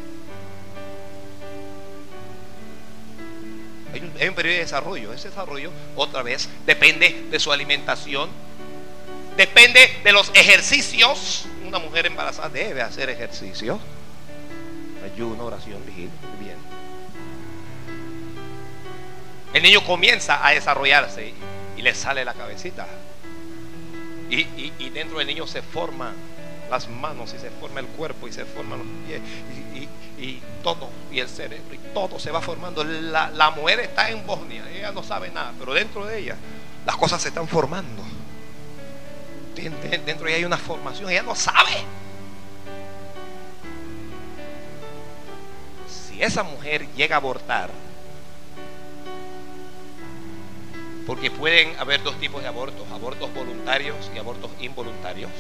Hay un, hay periodo de desarrollo. Ese desarrollo, otra vez, depende de su alimentación, depende de los ejercicios. Una mujer embarazada debe hacer ejercicio ayuno, oración, vigilia. Bien. El niño comienza a desarrollarse y, le sale la cabecita. Y, dentro del niño se forman las manos y se forma el cuerpo y se forman los pies y, todo, y el cerebro, y todo se va formando. La, la mujer está en Bosnia, ella no sabe nada, pero dentro de ella las cosas se están formando. Dentro de ella hay una formación, ella no sabe. Si esa mujer llega a abortar, porque pueden haber dos tipos de abortos, abortos voluntarios y abortos involuntarios.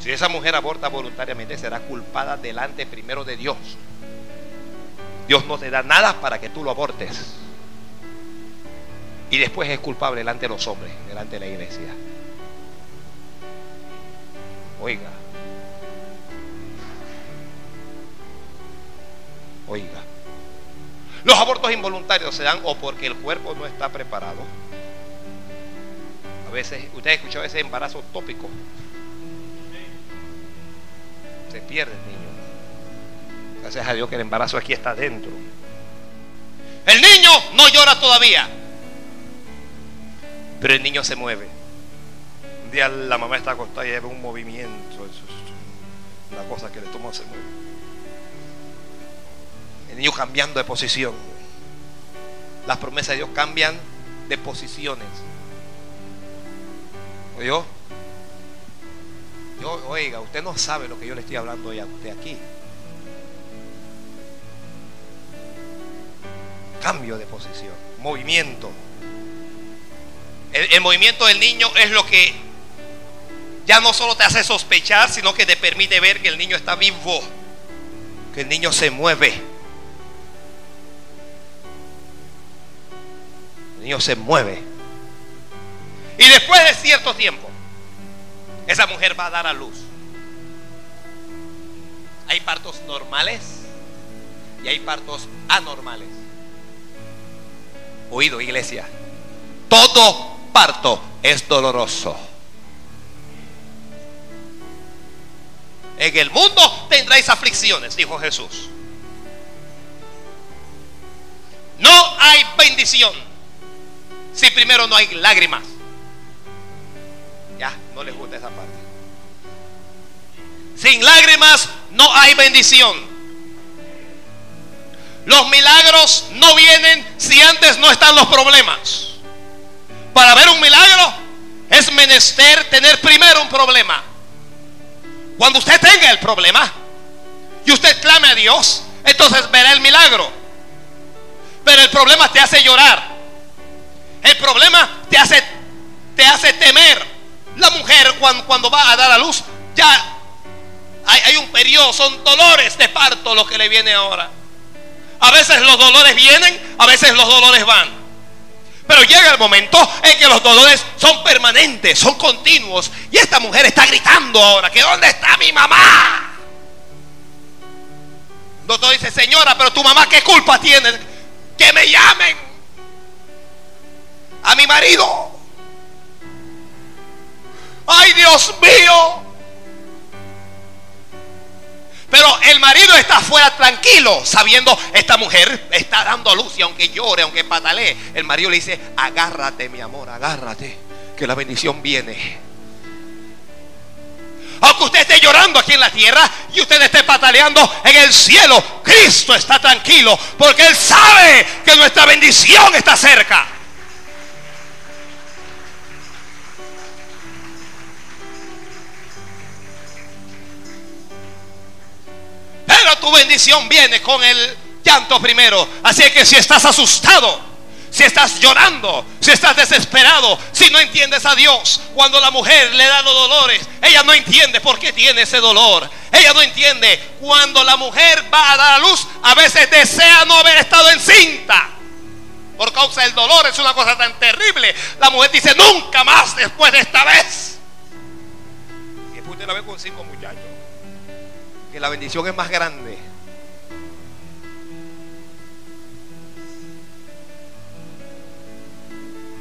Si esa mujer aborta voluntariamente, será culpada delante primero de Dios. Dios no te da nada para que tú lo abortes. Y después es culpable delante de los hombres, delante de la iglesia. Oiga, Oiga, los abortos involuntarios se dan o porque el cuerpo no está preparado. A veces, usted ha escuchado ese embarazo tópico. Se pierde el niño. Gracias a Dios que el embarazo aquí está dentro. El niño no llora todavía. Pero el niño se mueve. Un día la mamá está acostada y ve un movimiento. Una cosa que le toma se mueve. El niño cambiando de posición. Las promesas de Dios cambian de posiciones. ¿Oyó? Yo, oiga, usted no sabe lo que yo le estoy hablando hoy a usted aquí. Cambio de posición, movimiento. El, el, movimiento del niño es lo que ya no solo te hace sospechar, sino que te permite ver que el niño está vivo, que el niño se mueve. Niño se mueve. Y después de cierto tiempo, esa mujer va a dar a luz. Hay partos normales y hay partos anormales. Oído, iglesia. Todo parto es doloroso. En el mundo tendréis aflicciones, dijo Jesús. No hay bendición si primero no hay lágrimas? Ya, no les gusta esa parte. Sin lágrimas no hay bendición. Los milagros no vienen si antes no están los problemas. Para ver un milagro es menester tener primero un problema. Cuando usted tenga el problema y usted clame a Dios, entonces verá el milagro. Pero el problema te hace llorar. El problema te hace, te hace temer. La mujer cuando, cuando va a dar a luz, ya hay, hay un periodo, son dolores de parto lo que le viene ahora. A veces los dolores vienen, a veces los dolores van. Pero llega el momento en que los dolores son permanentes, son continuos. Y esta mujer está gritando ahora, que ¿dónde está mi mamá? Doctor dice, señora, pero tu mamá qué culpa tiene? Que me llamen a mi marido. Ay, Dios mío. Pero el marido está afuera tranquilo, sabiendo esta mujer está dando luz y aunque llore, aunque patalee, el marido le dice, agárrate mi amor, agárrate, que la bendición viene. Aunque usted esté llorando aquí en la tierra y usted esté pataleando en el cielo, Cristo está tranquilo porque Él sabe que nuestra bendición está cerca. Bendición viene con el llanto primero. Así que si estás asustado, si estás llorando, si estás desesperado, si no entiendes a Dios, cuando la mujer le da los dolores, ella no entiende por qué tiene ese dolor. Ella no entiende cuando la mujer va a dar a luz, a veces desea no haber estado encinta. Por causa del dolor es una cosa tan terrible. La mujer dice, nunca más después de esta vez. Después de la vez con cinco muchachos. Que la bendición es más grande.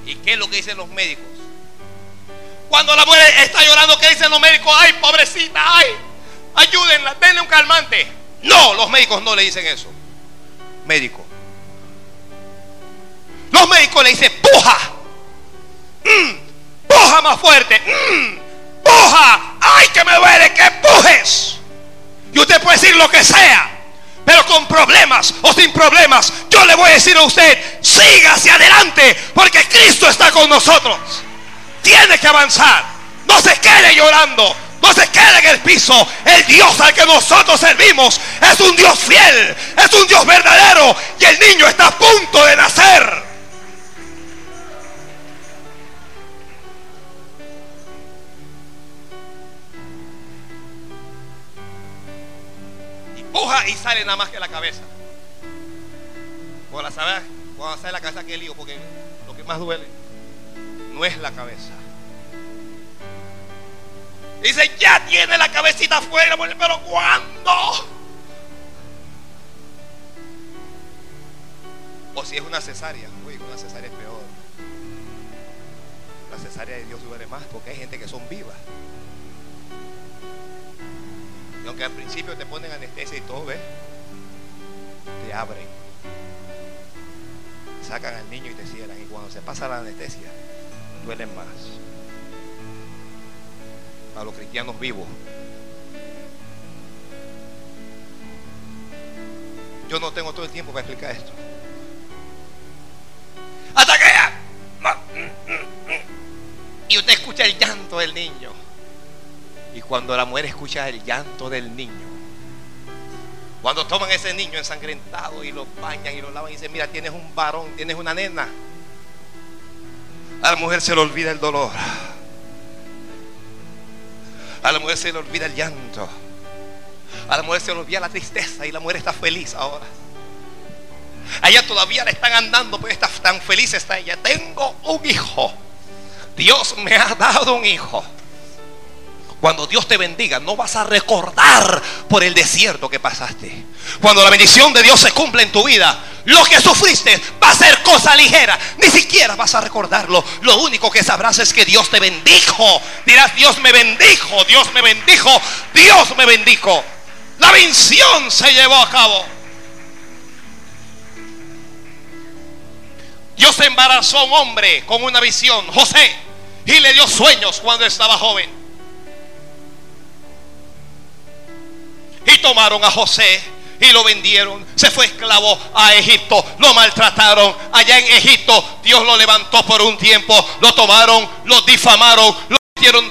¿Y qué es lo que dicen los médicos? Cuando la mujer está llorando, ¿qué dicen los médicos? Ay, pobrecita, ay, ayúdenla, denle un calmante. No, los médicos no le dicen eso. Médico. Los médicos le dicen, puja. Mm, puja más fuerte. Mm, puja. Ay, que me duele, que pujes. Y usted puede decir lo que sea. Pero con problemas o sin problemas, yo le voy a decir a usted, siga hacia adelante, porque Cristo está con nosotros. Tiene que avanzar. No se quede llorando. No se quede en el piso. El Dios al que nosotros servimos es un Dios fiel. Es un Dios verdadero. Y el niño está a punto de nacer. Puja y sale nada más que la cabeza. Cuando, la cuando sale la cabeza, que lío, porque lo que más duele no es la cabeza. Dice, ya tiene la cabecita afuera, pero ¿cuándo? O si es una cesárea, uy, una cesárea es peor. La cesárea de Dios duele más porque hay gente que son vivas. Y aunque al principio te ponen anestesia y todo, ¿ves? Te abren. Sacan al niño y te cierran. Y cuando se pasa la anestesia, duelen más. A los cristianos vivos. Yo no tengo todo el tiempo para explicar esto. Hasta que... Y usted escucha el llanto del niño. Y cuando la mujer escucha el llanto del niño, cuando toman ese niño ensangrentado y lo bañan y lo lavan y dicen, mira, tienes un varón, tienes una nena. A la mujer se le olvida el dolor. A la mujer se le olvida el llanto. A la mujer se le olvida la tristeza y la mujer está feliz ahora. A ella todavía le están andando, pues está tan feliz está ella. Tengo un hijo. Dios me ha dado un hijo. Cuando Dios te bendiga, no vas a recordar por el desierto que pasaste. Cuando la bendición de Dios se cumple en tu vida, lo que sufriste va a ser cosa ligera. Ni siquiera vas a recordarlo. Lo único que sabrás es que Dios te bendijo. Dirás, Dios me bendijo, Dios me bendijo, Dios me bendijo. La bendición se llevó a cabo. Dios embarazó a un hombre con una visión, José, y le dio sueños cuando estaba joven. Y tomaron a José y lo vendieron. Se fue esclavo a Egipto. Lo maltrataron. Allá en Egipto Dios lo levantó por un tiempo. Lo tomaron, lo difamaron,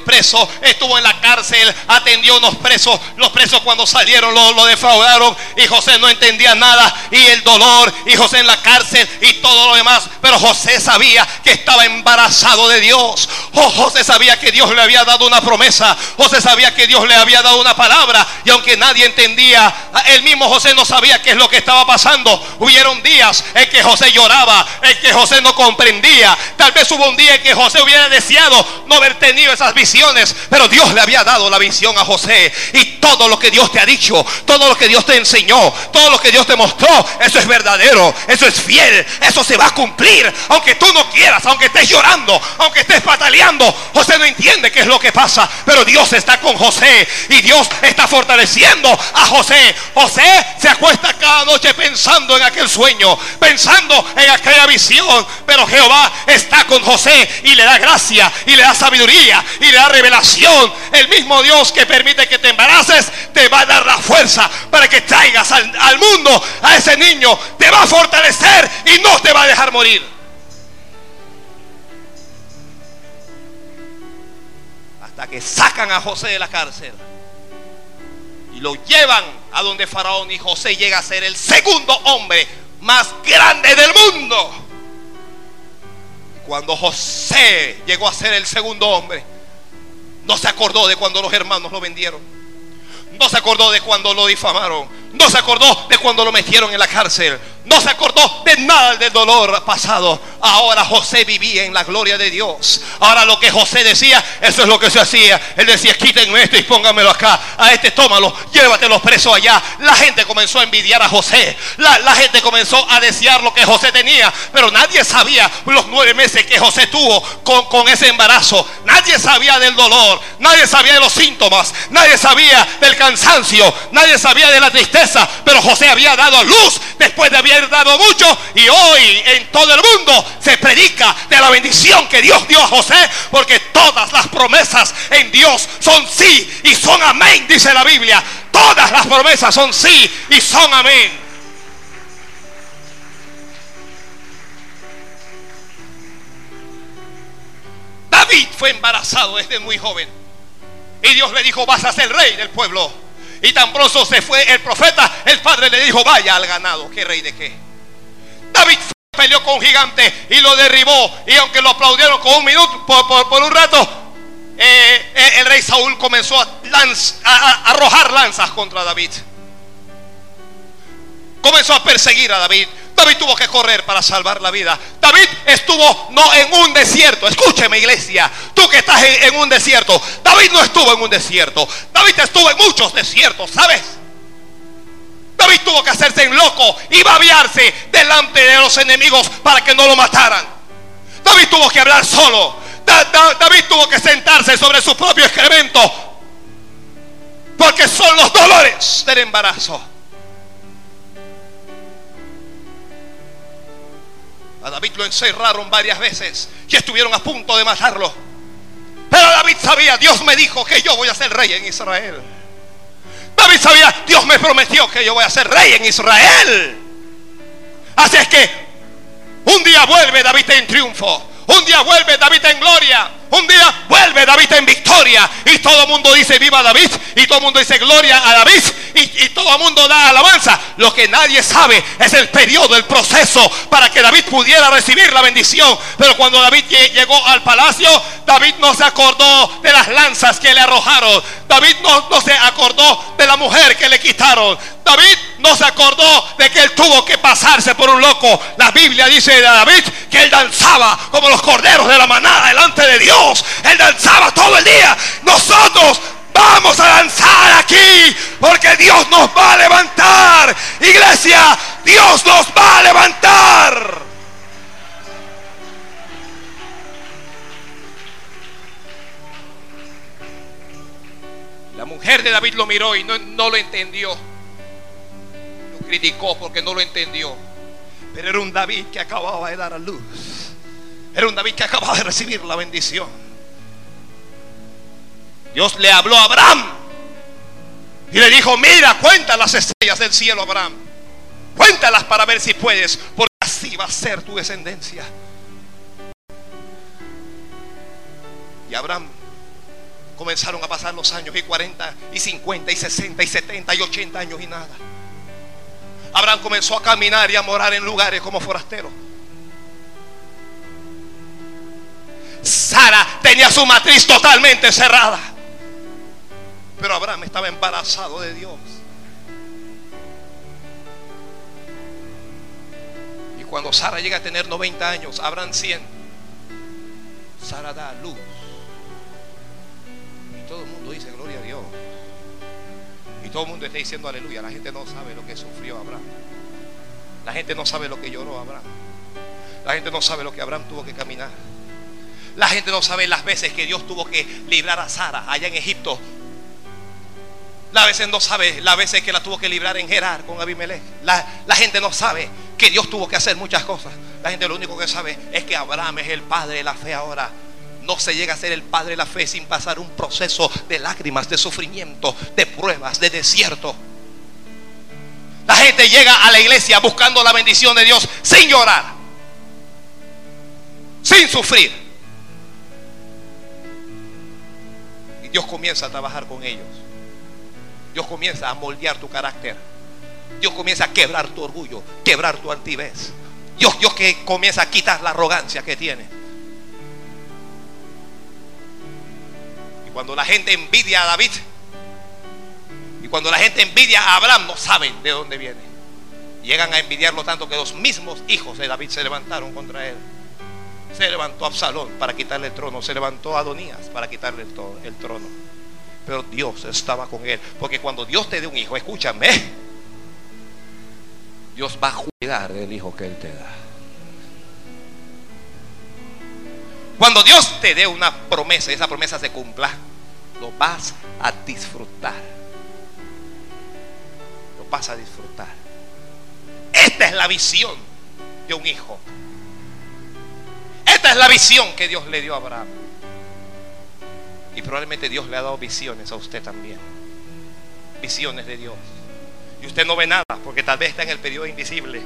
preso, estuvo en la cárcel, atendió a unos presos, los presos cuando salieron lo, lo, defraudaron y José no entendía nada y el dolor y José en la cárcel y todo lo demás, pero José sabía que estaba embarazado de Dios. Oh, José sabía que Dios le había dado una promesa, José sabía que Dios le había dado una palabra y aunque nadie entendía, el mismo José no sabía qué es lo que estaba pasando. Hubieron días en que José lloraba, en que José no comprendía. Tal vez hubo un día en que José hubiera deseado no haber tenido esa visiones, pero Dios le había dado la visión a José. Y todo lo que Dios te ha dicho, todo lo que Dios te enseñó, todo lo que Dios te mostró, eso es verdadero, eso es fiel, eso se va a cumplir. Aunque tú no quieras, aunque estés llorando, aunque estés pataleando, José no entiende qué es lo que pasa, pero Dios está con José y Dios está fortaleciendo a José. José se acuesta cada noche pensando en aquel sueño, pensando en aquella visión, pero Jehová está con José y le da gracia y le da sabiduría y le da revelación. El mismo Dios que permite que te embaraces te va a dar la fuerza para que traigas al, al mundo a ese niño. Te va a fortalecer y no te va a dejar morir. Hasta que sacan a José de la cárcel y lo llevan a donde Faraón y José llega a ser el segundo hombre más grande del mundo. Cuando José llegó a ser el segundo hombre, no se acordó de cuando los hermanos lo vendieron. No se acordó de cuando lo difamaron. No se acordó de cuando lo metieron en la cárcel. No se acordó de nada del dolor pasado. Ahora José vivía en la gloria de Dios. Ahora lo que José decía, eso es lo que se hacía. Él decía, quítenme esto y pónganmelo acá. A este tómalo, llévatelo preso allá. La gente comenzó a envidiar a José. La, gente comenzó a desear lo que José tenía. Pero nadie sabía los nueve meses que José tuvo con, con ese embarazo. Nadie sabía del dolor. Nadie sabía de los síntomas. Nadie sabía del cansancio. Nadie sabía de la tristeza. Pero José había dado luz después de haber dado mucho y hoy en todo el mundo se predica de la bendición que Dios dio a José, porque todas las promesas en Dios son sí y son amén, dice la Biblia. Todas las promesas son sí y son amén. David fue embarazado desde muy joven. Y Dios le dijo, vas a ser rey del pueblo. Y tan se fue el profeta, el padre le dijo, vaya al ganado. ¿Qué rey de qué? David peleó con gigante y lo derribó. Y aunque lo aplaudieron con un minuto, por, un rato, eh, eh, el rey Saúl comenzó a arrojar lanzas contra David. Comenzó a perseguir a David. David tuvo que correr para salvar la vida. David estuvo no en un desierto. Escúcheme iglesia. Tú que estás en, un desierto. David no estuvo en un desierto. David estuvo en muchos desiertos, ¿sabes? David tuvo que hacerse en loco y babiarse delante de los enemigos para que no lo mataran. David tuvo que hablar solo. David tuvo que sentarse sobre su propio excremento. Porque son los dolores del embarazo. A David lo encerraron varias veces y estuvieron a punto de matarlo. Pero David sabía, Dios me dijo que yo voy a ser rey en Israel. David sabía, Dios me prometió que yo voy a ser rey en Israel. Así es que un día vuelve David en triunfo. Un día vuelve David en gloria. Un día vuelve David en victoria. Y todo el mundo dice viva David. Y todo el mundo dice gloria a David. Y, todo el mundo da alabanza. Lo que nadie sabe es el periodo, el proceso para que David pudiera recibir la bendición. Pero cuando David llegó al palacio, David no se acordó de las lanzas que le arrojaron. David no, no se acordó de la mujer que le quitaron. David no se acordó de que él tuvo que pasarse por un loco. La Biblia dice de David que él danzaba como los corderos de la manada delante de Dios. Él danzaba todo el día. Nosotros vamos a danzar aquí porque Dios nos va a levantar. Iglesia, Dios nos va a levantar. La mujer de David lo miró y no, no lo entendió criticó porque no lo entendió. Pero era un David que acababa de dar a luz. Era un David que acababa de recibir la bendición. Dios le habló a Abraham y le dijo, mira, cuenta las estrellas del cielo, Abraham. Cuéntalas para ver si puedes, porque así va a ser tu descendencia. Y Abraham comenzaron a pasar los años y 40 y 50 y 60 y 70 y 80 años y nada. Abraham comenzó a caminar y a morar en lugares como forastero. Sara tenía su matriz totalmente cerrada. Pero Abraham estaba embarazado de Dios. Y cuando Sara llega a tener 90 años, Abraham 100. Sara da luz. Todo el mundo está diciendo aleluya. La gente no sabe lo que sufrió Abraham. La gente no sabe lo que lloró Abraham. La gente no sabe lo que Abraham tuvo que caminar. La gente no sabe las veces que Dios tuvo que librar a Sara allá en Egipto. La veces no sabe las veces que la tuvo que librar en Gerar con Abimelech. La, la gente no sabe que Dios tuvo que hacer muchas cosas. La gente lo único que sabe es que Abraham es el padre de la fe ahora. No se llega a ser el padre de la fe sin pasar un proceso de lágrimas, de sufrimiento, de pruebas, de desierto. La gente llega a la iglesia buscando la bendición de Dios sin llorar, sin sufrir. Y Dios comienza a trabajar con ellos. Dios comienza a moldear tu carácter. Dios comienza a quebrar tu orgullo, quebrar tu altivez. Dios, Dios que comienza a quitar la arrogancia que tiene. Cuando la gente envidia a David, y cuando la gente envidia a Abraham, no saben de dónde viene. Llegan a envidiarlo tanto que los mismos hijos de David se levantaron contra él. Se levantó Absalón para quitarle el trono. Se levantó Adonías para quitarle el, trono. Pero Dios estaba con él. Porque cuando Dios te dé un hijo, escúchame. Dios va a cuidar del hijo que Él te da. Cuando Dios te dé una promesa y esa promesa se cumpla, lo vas a disfrutar. Lo vas a disfrutar. Esta es la visión de un hijo. Esta es la visión que Dios le dio a Abraham. Y probablemente Dios le ha dado visiones a usted también. Visiones de Dios. Y usted no ve nada porque tal vez está en el periodo invisible.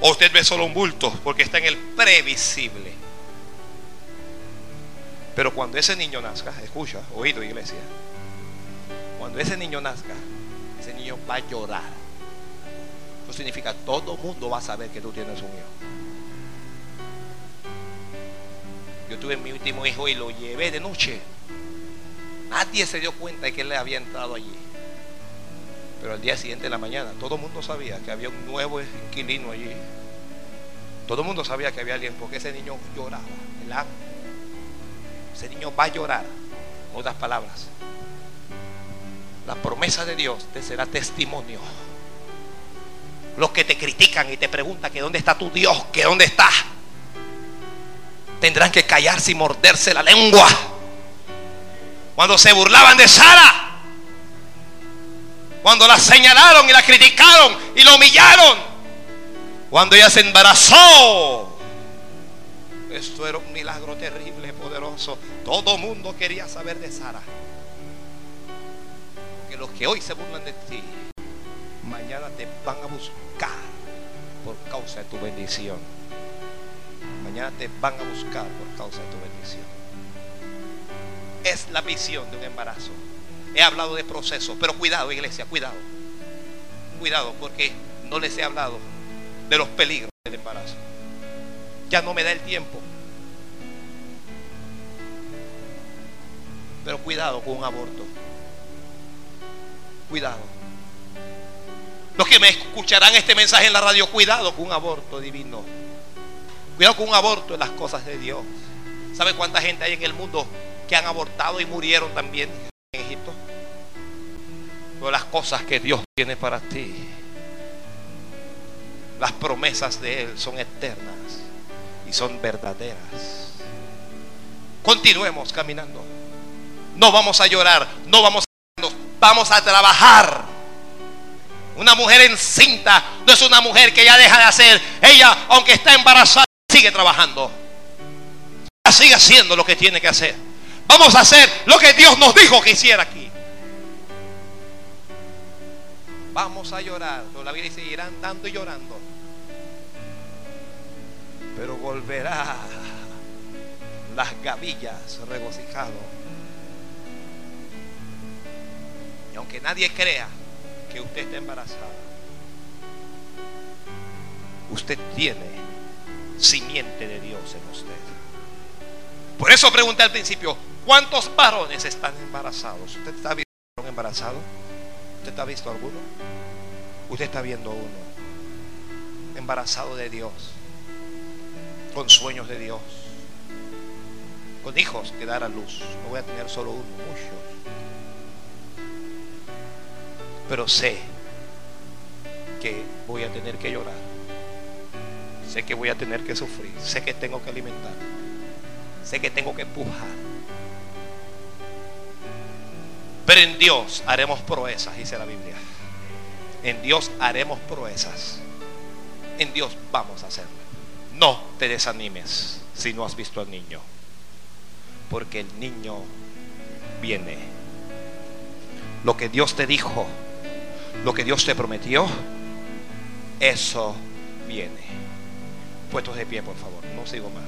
O usted ve solo un bulto porque está en el previsible. Pero cuando ese niño nazca, escucha, oído iglesia. Cuando ese niño nazca, ese niño va a llorar. Eso significa todo el mundo va a saber que tú tienes un hijo. Yo tuve mi último hijo y lo llevé de noche. Nadie se dio cuenta de que él le había entrado allí. Pero al día siguiente de la mañana, todo el mundo sabía que había un nuevo inquilino allí. Todo el mundo sabía que había alguien porque ese niño lloraba. Ese niño va a llorar. otras palabras. La promesa de Dios te será testimonio. Los que te critican y te preguntan que dónde está tu Dios, que dónde está, tendrán que callarse y morderse la lengua. Cuando se burlaban de Sara, cuando la señalaron y la criticaron y la humillaron. Cuando ella se embarazó. Esto era un milagro terrible, poderoso. Todo mundo quería saber de Sara. Que los que hoy se burlan de ti, mañana te van a buscar por causa de tu bendición. Mañana te van a buscar por causa de tu bendición. Es la visión de un embarazo. He hablado de proceso, pero cuidado iglesia, cuidado. Cuidado porque no les he hablado de los peligros del embarazo. Ya no me da el tiempo. Pero cuidado con un aborto. Cuidado. Los que me escucharán este mensaje en la radio, cuidado con un aborto divino. Cuidado con un aborto en las cosas de Dios. ¿Sabe cuánta gente hay en el mundo que han abortado y murieron también? en Egipto. Pero las cosas que Dios tiene para ti, las promesas de Él son eternas y son verdaderas. Continuemos caminando. No vamos a llorar, no vamos a vamos a trabajar. Una mujer encinta no es una mujer que ya deja de hacer. Ella, aunque está embarazada, sigue trabajando. Ella sigue haciendo lo que tiene que hacer. Vamos a hacer lo que Dios nos dijo que hiciera aquí. Vamos a llorar. La Biblia irán dando y llorando. Pero volverá las gavillas regocijado. Y aunque nadie crea que usted está embarazada, usted tiene simiente de Dios en usted. Por eso pregunté al principio, ¿Cuántos varones están embarazados? ¿Usted está viendo un embarazado? ¿Usted está visto alguno? Usted está viendo uno. Embarazado de Dios. Con sueños de Dios. Con hijos que dar a luz. No voy a tener solo uno, muchos. Pero sé que voy a tener que llorar. Sé que voy a tener que sufrir. Sé que tengo que alimentar. Sé que tengo que empujar pero en Dios haremos proezas, dice la Biblia. En Dios haremos proezas. En Dios vamos a hacerlo. No te desanimes si no has visto al niño. Porque el niño viene. Lo que Dios te dijo, lo que Dios te prometió, eso viene. Puestos de pie, por favor. No sigo más.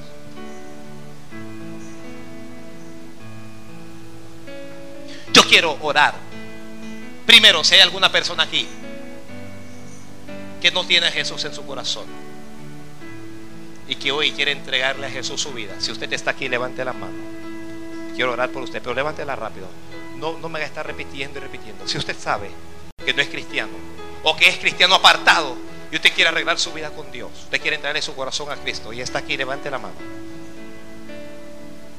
Yo quiero orar Primero, si hay alguna persona aquí que no tiene a Jesús en su corazón que hoy quiere entregarle a Jesús su vida, si usted está aquí, levante la mano. Quiero orar por usted, pero levántela rápido. No, no me haga estar repitiendo y repitiendo. Si usted sabe que no es cristiano o que es cristiano apartado y usted quiere arreglar su vida con Dios, usted quiere entregarle su corazón a Cristo y está aquí, levante la mano.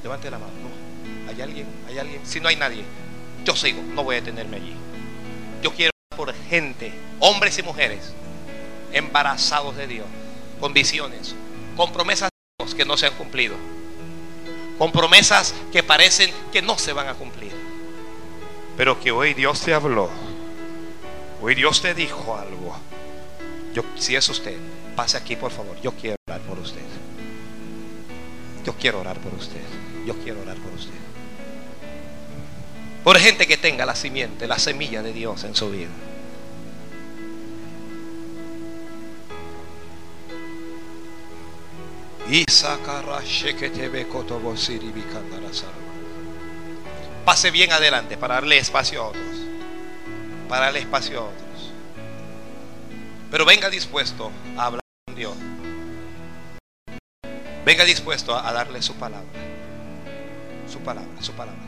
Levante la mano. ¿Hay alguien? ¿Hay alguien? Si no hay nadie, yo sigo, no voy a detenerme allí. Yo quiero por gente, hombres y mujeres, embarazados de Dios, con visiones, con promesas que no se han cumplido, con promesas que parecen que no se van a cumplir, pero que hoy Dios te habló, hoy Dios te dijo algo. Yo, si es usted, pase aquí por favor. Yo quiero orar por usted. Yo quiero orar por usted. Yo quiero orar por usted. Por gente que tenga la simiente, la semilla de Dios en su vida. Pase bien adelante para darle espacio a otros. Para darle espacio a otros. Pero venga dispuesto a hablar con Dios. Venga dispuesto a darle su palabra. Su palabra, su palabra.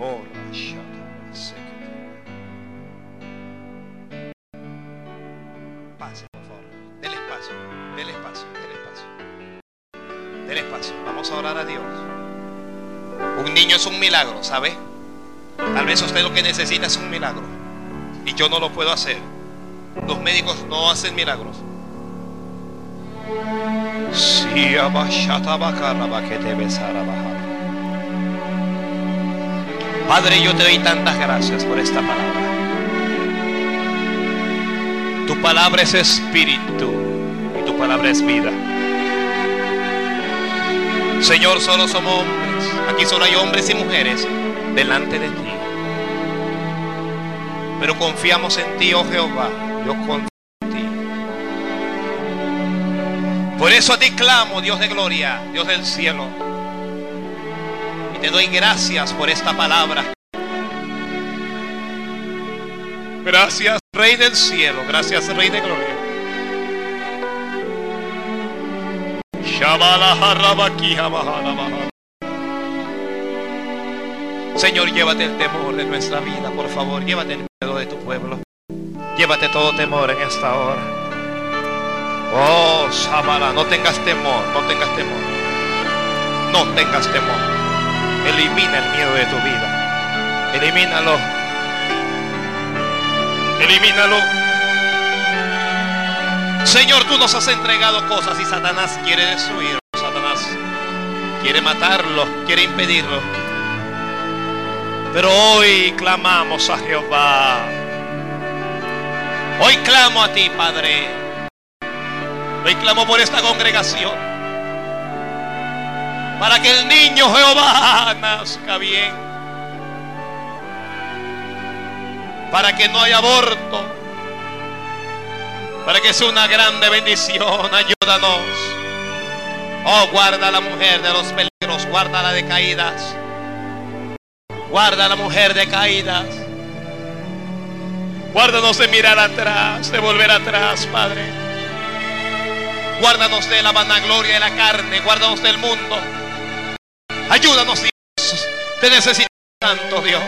Oh, Pase, por favor. Del espacio, del espacio, del espacio. Del espacio. Vamos a orar a Dios. Un niño es un milagro, ¿sabe? Tal vez usted lo que necesita es un milagro. Y yo no lo puedo hacer. Los médicos no hacen milagros. Padre, yo te doy tantas gracias por esta palabra. Tu palabra es espíritu y tu palabra es vida. Señor, solo somos hombres. Aquí solo hay hombres y mujeres delante de ti. Pero confiamos en ti, oh Jehová. Yo confío en ti. Por eso a ti clamo, Dios de gloria, Dios del cielo. Y te doy gracias por esta palabra. Gracias, Rey del cielo. Gracias, Rey de gloria. Señor, llévate el temor de nuestra vida, por favor. Llévate el miedo de tu pueblo. Llévate todo temor en esta hora. Oh, Samara, no tengas temor, no tengas temor. No tengas temor. Elimina el miedo de tu vida. Elimínalo. Elimínalo. Señor, tú nos has entregado cosas y Satanás quiere destruirlo. Satanás quiere matarlo, quiere impedirlo. Pero hoy clamamos a Jehová. Hoy clamo a ti, Padre. Hoy clamo por esta congregación. Para que el niño Jehová nazca bien. Para que no haya aborto. Para que sea una grande bendición. Ayúdanos. Oh, guarda a la mujer de los peligros. Guarda la de caídas. Guarda a la mujer de caídas. Guárdanos de mirar atrás, de volver atrás, Padre. Guárdanos de la vanagloria de la carne. Guárdanos del mundo. Ayúdanos, Dios. Te necesito tanto, Dios.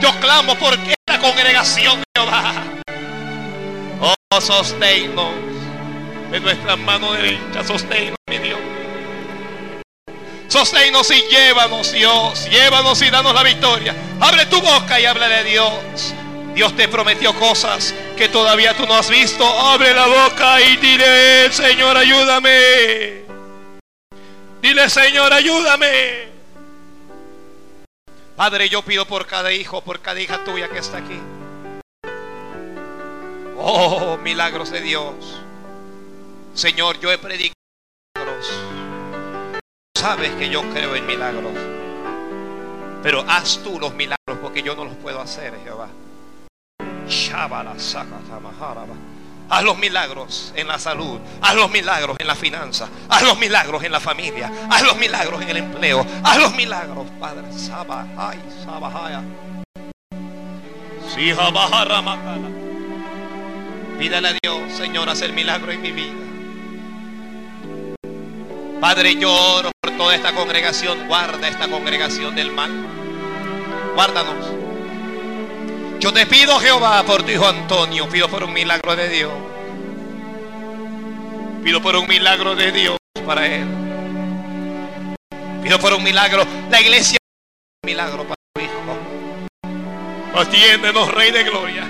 Yo clamo por esta congregación, Jehová. Oh, sosténnos de nuestra mano derecha. Sosténnos, mi Dios. Sosténnos y llévanos, Dios. Llévanos y danos la victoria. Abre tu boca y habla de Dios. Dios te prometió cosas que todavía tú no has visto. Abre la boca y dile, Señor, ayúdame. Dile, Señor, ayúdame. Padre, yo pido por cada hijo, por cada hija tuya que está aquí. Oh, milagros de Dios. Señor, yo he predicado sabes que yo creo en milagros. Pero haz tú los milagros porque yo no los puedo hacer, Jehová. Haz los milagros en la salud. Haz los milagros en la finanza. Haz los milagros en la familia. Haz los milagros en el empleo. Haz los milagros, Padre. Sabahai, Sabahaya. Pídale a Dios, Señor, hacer milagro en mi vida. Padre, lloro por toda esta congregación. Guarda esta congregación del mal. Guárdanos. Yo te pido, Jehová, por tu hijo Antonio. Pido por un milagro de Dios. Pido por un milagro de Dios para él. Pido por un milagro. La iglesia, un milagro para tu hijo. Atiéndenos, Rey de Gloria.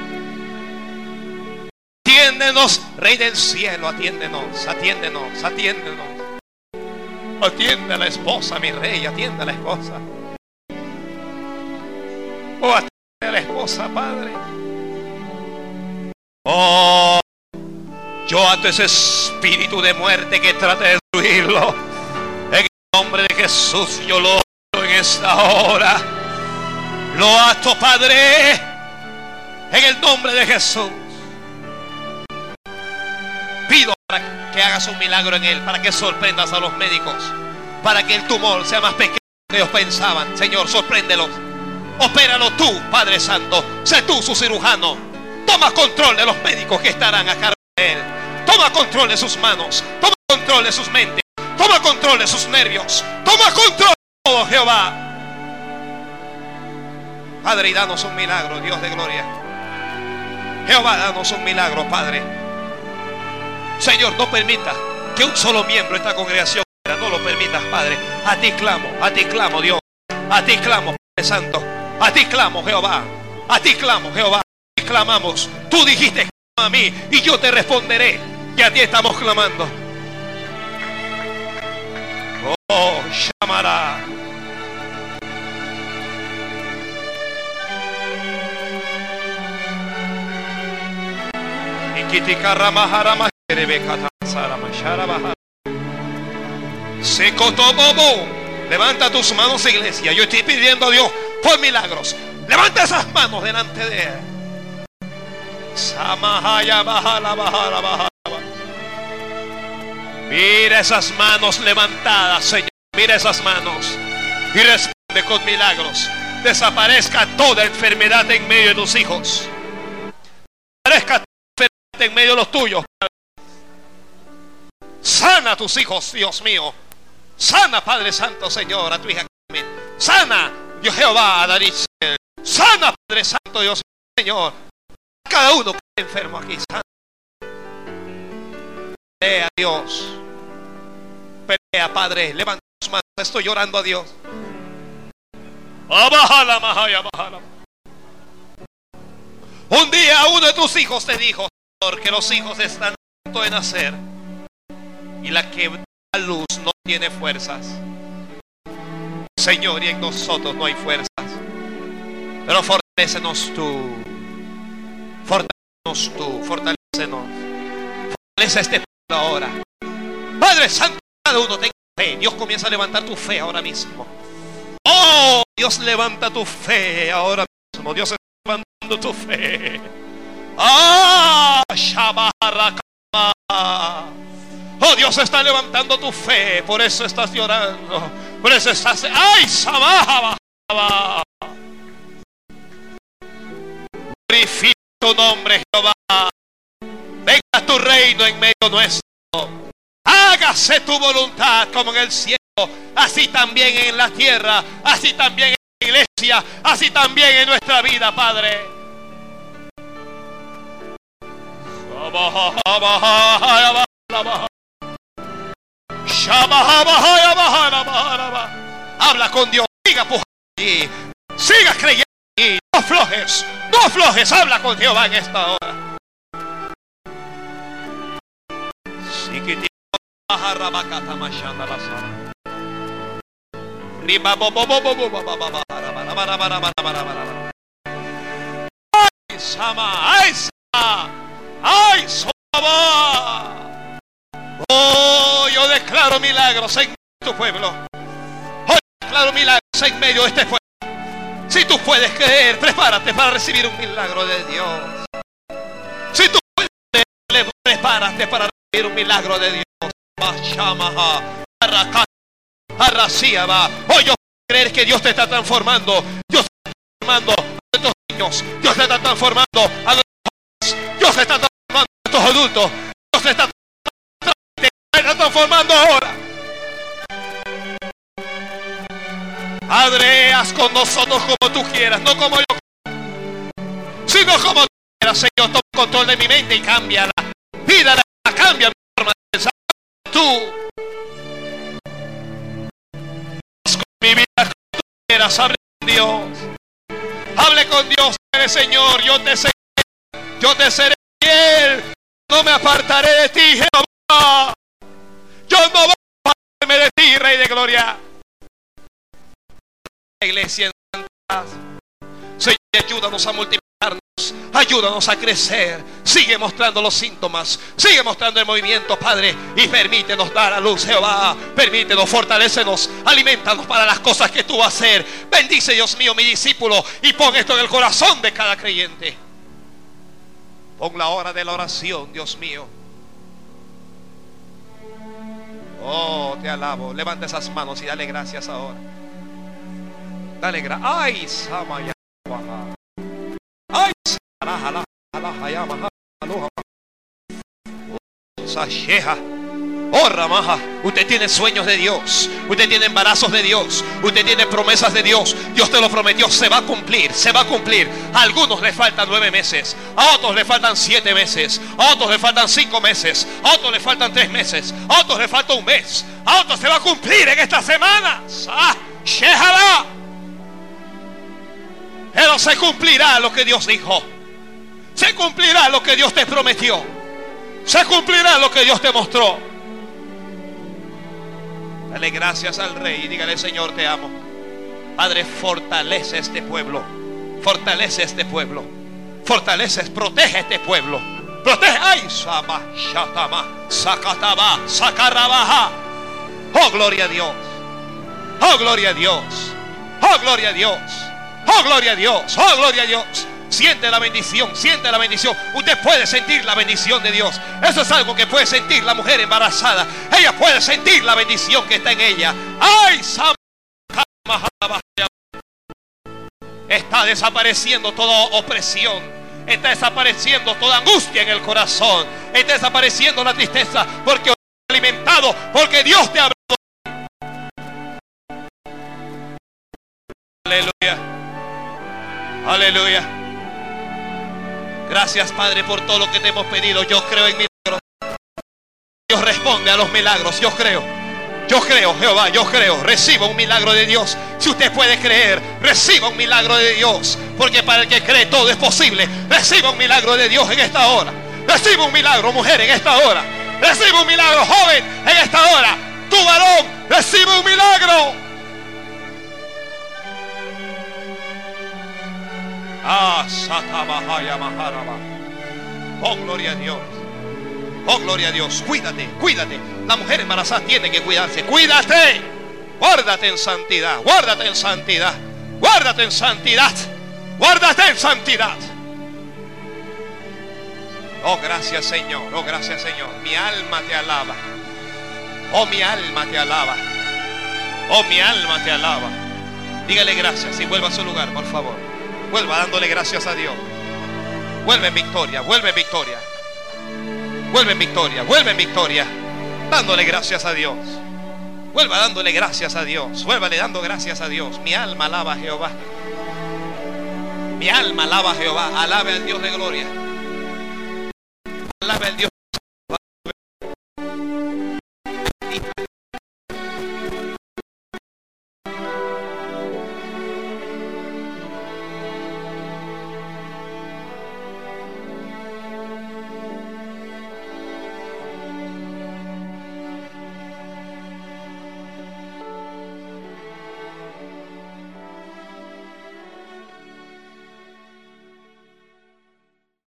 Atiéndenos, Rey del cielo. Atiéndenos, atiéndenos, atiéndenos. Atiende a la esposa, mi rey. Atiende a la esposa. Oh, la esposa, Padre. Oh, yo ato ese espíritu de muerte que trate de destruirlo. En el nombre de Jesús, yo lo en esta hora. Lo ato, Padre. En el nombre de Jesús. Pido que hagas un milagro en él, para que sorprendas a los médicos, para que el tumor sea más pequeño que ellos pensaban. Señor, sorpréndelos. Opéralo tú, Padre Santo. Sé tú su cirujano. Toma control de los médicos que estarán a cargo de él. Toma control de sus manos. Toma control de sus mentes. Toma control de sus nervios. Toma control de todo, Jehová. Padre, y danos un milagro, Dios de gloria. Jehová, danos un milagro, Padre. Señor, no permita que un solo miembro de esta congregación no lo permitas, Padre. A ti clamo, a ti clamo, Dios. A ti clamo, Padre Santo. A ti clamo, Jehová. A ti clamo, Jehová. A ti clamamos. Tú dijiste a mí y yo te responderé. Que a ti estamos clamando. Oh, llamará. Levanta tus manos, iglesia. Yo estoy pidiendo a Dios por milagros. Levanta esas manos delante de Él. Mira esas manos levantadas, Señor. Mira esas manos. Y responde con milagros. Desaparezca toda enfermedad en medio de tus hijos. Desaparezca toda enfermedad en medio de los tuyos. Sana a tus hijos, Dios mío. Sana, Padre Santo, Señor, a tu hija Sana, Dios Jehová, Darío. Sana, Padre Santo, Dios Señor. Cada uno que está enfermo aquí. Sana. Dios. Pelea, Padre. Levanta tus manos. Estoy llorando a Dios. Un día uno de tus hijos te dijo, Señor, que los hijos están a punto de nacer. Y la que da luz no tiene fuerzas. Señor, y en nosotros no hay fuerzas. Pero fortalecenos tú. Fortalecenos tú. Fortalecenos. Fortalece este pueblo ahora. Padre Santo, cada uno tenga fe. Dios comienza a levantar tu fe ahora mismo. Oh, Dios levanta tu fe ahora mismo. Dios está levantando tu fe. Ah, Shabarakama. Oh, Dios está levantando tu fe. Por eso estás llorando. Por eso estás. ¡Ay, Sabah! Glorifica tu nombre, Jehová. Venga tu reino en medio nuestro. Hágase tu voluntad como en el cielo, así también en la tierra, así también en la iglesia, así también en nuestra vida, Padre. Habla con Dios, siga pujando siga creyendo allí, no flojes, no flojes, habla con Jehová en esta hora. Ay, Sama, ay, Sama, declaro milagros en tu pueblo. Hoy declaro milagros en medio de este pueblo. Si tú puedes creer, prepárate para recibir un milagro de Dios. Si tú puedes creer, prepárate para recibir un milagro de Dios. Hoy yo creer que Dios te está transformando. Dios te está transformando a estos niños. Dios te está transformando a los jóvenes. Dios te está transformando a estos adultos. Dios te está, te está transformando ahora. Padre, haz con nosotros como tú quieras, no como yo, sino como tú quieras, Señor. Toma control de mi mente y cámbiala. Pídala, cambia mi forma de pensar. Tú. Haz con mi vida como tú quieras. Hable con Dios. Hable con Dios, Señor. Yo te seré, yo te seré fiel. No me apartaré de ti, Jehová. No voy a de ti, Rey de Gloria iglesia en Señor, ayúdanos a multiplicarnos, ayúdanos a crecer. Sigue mostrando los síntomas, sigue mostrando el movimiento, Padre, y permítenos dar a luz, Jehová. Permítenos, fortalecenos, alimentanos para las cosas que tú vas a hacer. Bendice, Dios mío, mi discípulo, y pon esto en el corazón de cada creyente. Pon la hora de la oración, Dios mío. Oh, te alabo. Levanta esas manos y dale gracias ahora. Dale gracias. Ay, Samaya. Ay, Sasheja. Oh, Ramaja, usted tiene sueños de Dios, usted tiene embarazos de Dios, usted tiene promesas de Dios. Dios te lo prometió, se va a cumplir, se va a cumplir. A algunos le faltan nueve meses, a otros le faltan siete meses, a otros le faltan cinco meses, a otros le faltan tres meses, a otros le falta un mes, a otros se va a cumplir en esta semana. Ah, pero se cumplirá lo que Dios dijo. Se cumplirá lo que Dios te prometió. Se cumplirá lo que Dios te mostró. Dale gracias al Rey y dígale, Señor, te amo. Padre, fortalece este pueblo. Fortalece este pueblo. Fortalece, protege este pueblo. Protege. Ay, Sama, Shatama, Sakataba, Sakarabaja. Oh, gloria a Dios. Oh, gloria a Dios. Oh, gloria a Dios. Oh, gloria a Dios. Oh, gloria a Dios. Siente la bendición, siente la bendición. Usted puede sentir la bendición de Dios. Eso es algo que puede sentir la mujer embarazada. Ella puede sentir la bendición que está en ella. ¡Ay! Está desapareciendo toda opresión. Está desapareciendo toda angustia en el corazón. Está desapareciendo la tristeza porque alimentado, porque Dios te ha. Aleluya. Aleluya. Gracias, Padre, por todo lo que te hemos pedido. Yo creo en milagros. Dios responde a los milagros. Yo creo. Yo creo, Jehová, yo creo. Reciba un milagro de Dios. Si usted puede creer, reciba un milagro de Dios. Porque para el que cree todo es posible. Reciba un milagro de Dios en esta hora. Reciba un milagro, mujer, en esta hora. Reciba un milagro, joven, en esta hora. Tu varón, recibe un milagro. Ah, Oh, gloria a Dios. Oh, gloria a Dios. Cuídate, cuídate. La mujer embarazada tiene que cuidarse. Cuídate. Guárdate en santidad. Guárdate en santidad. Guárdate en santidad. Guárdate en santidad. Oh, gracias Señor. Oh, gracias Señor. Mi alma te alaba. Oh, mi alma te alaba. Oh, mi alma te alaba. Dígale gracias y vuelva a su lugar, por favor. Vuelva dándole gracias a Dios. Vuelve en victoria, vuelve en victoria. Vuelve en victoria, vuelve en victoria. Dándole gracias a Dios. Vuelva dándole gracias a Dios. Vuélvale dando gracias a Dios. Mi alma alaba a Jehová. Mi alma alaba a Jehová. Alabe al Dios de gloria. Alabe al Dios.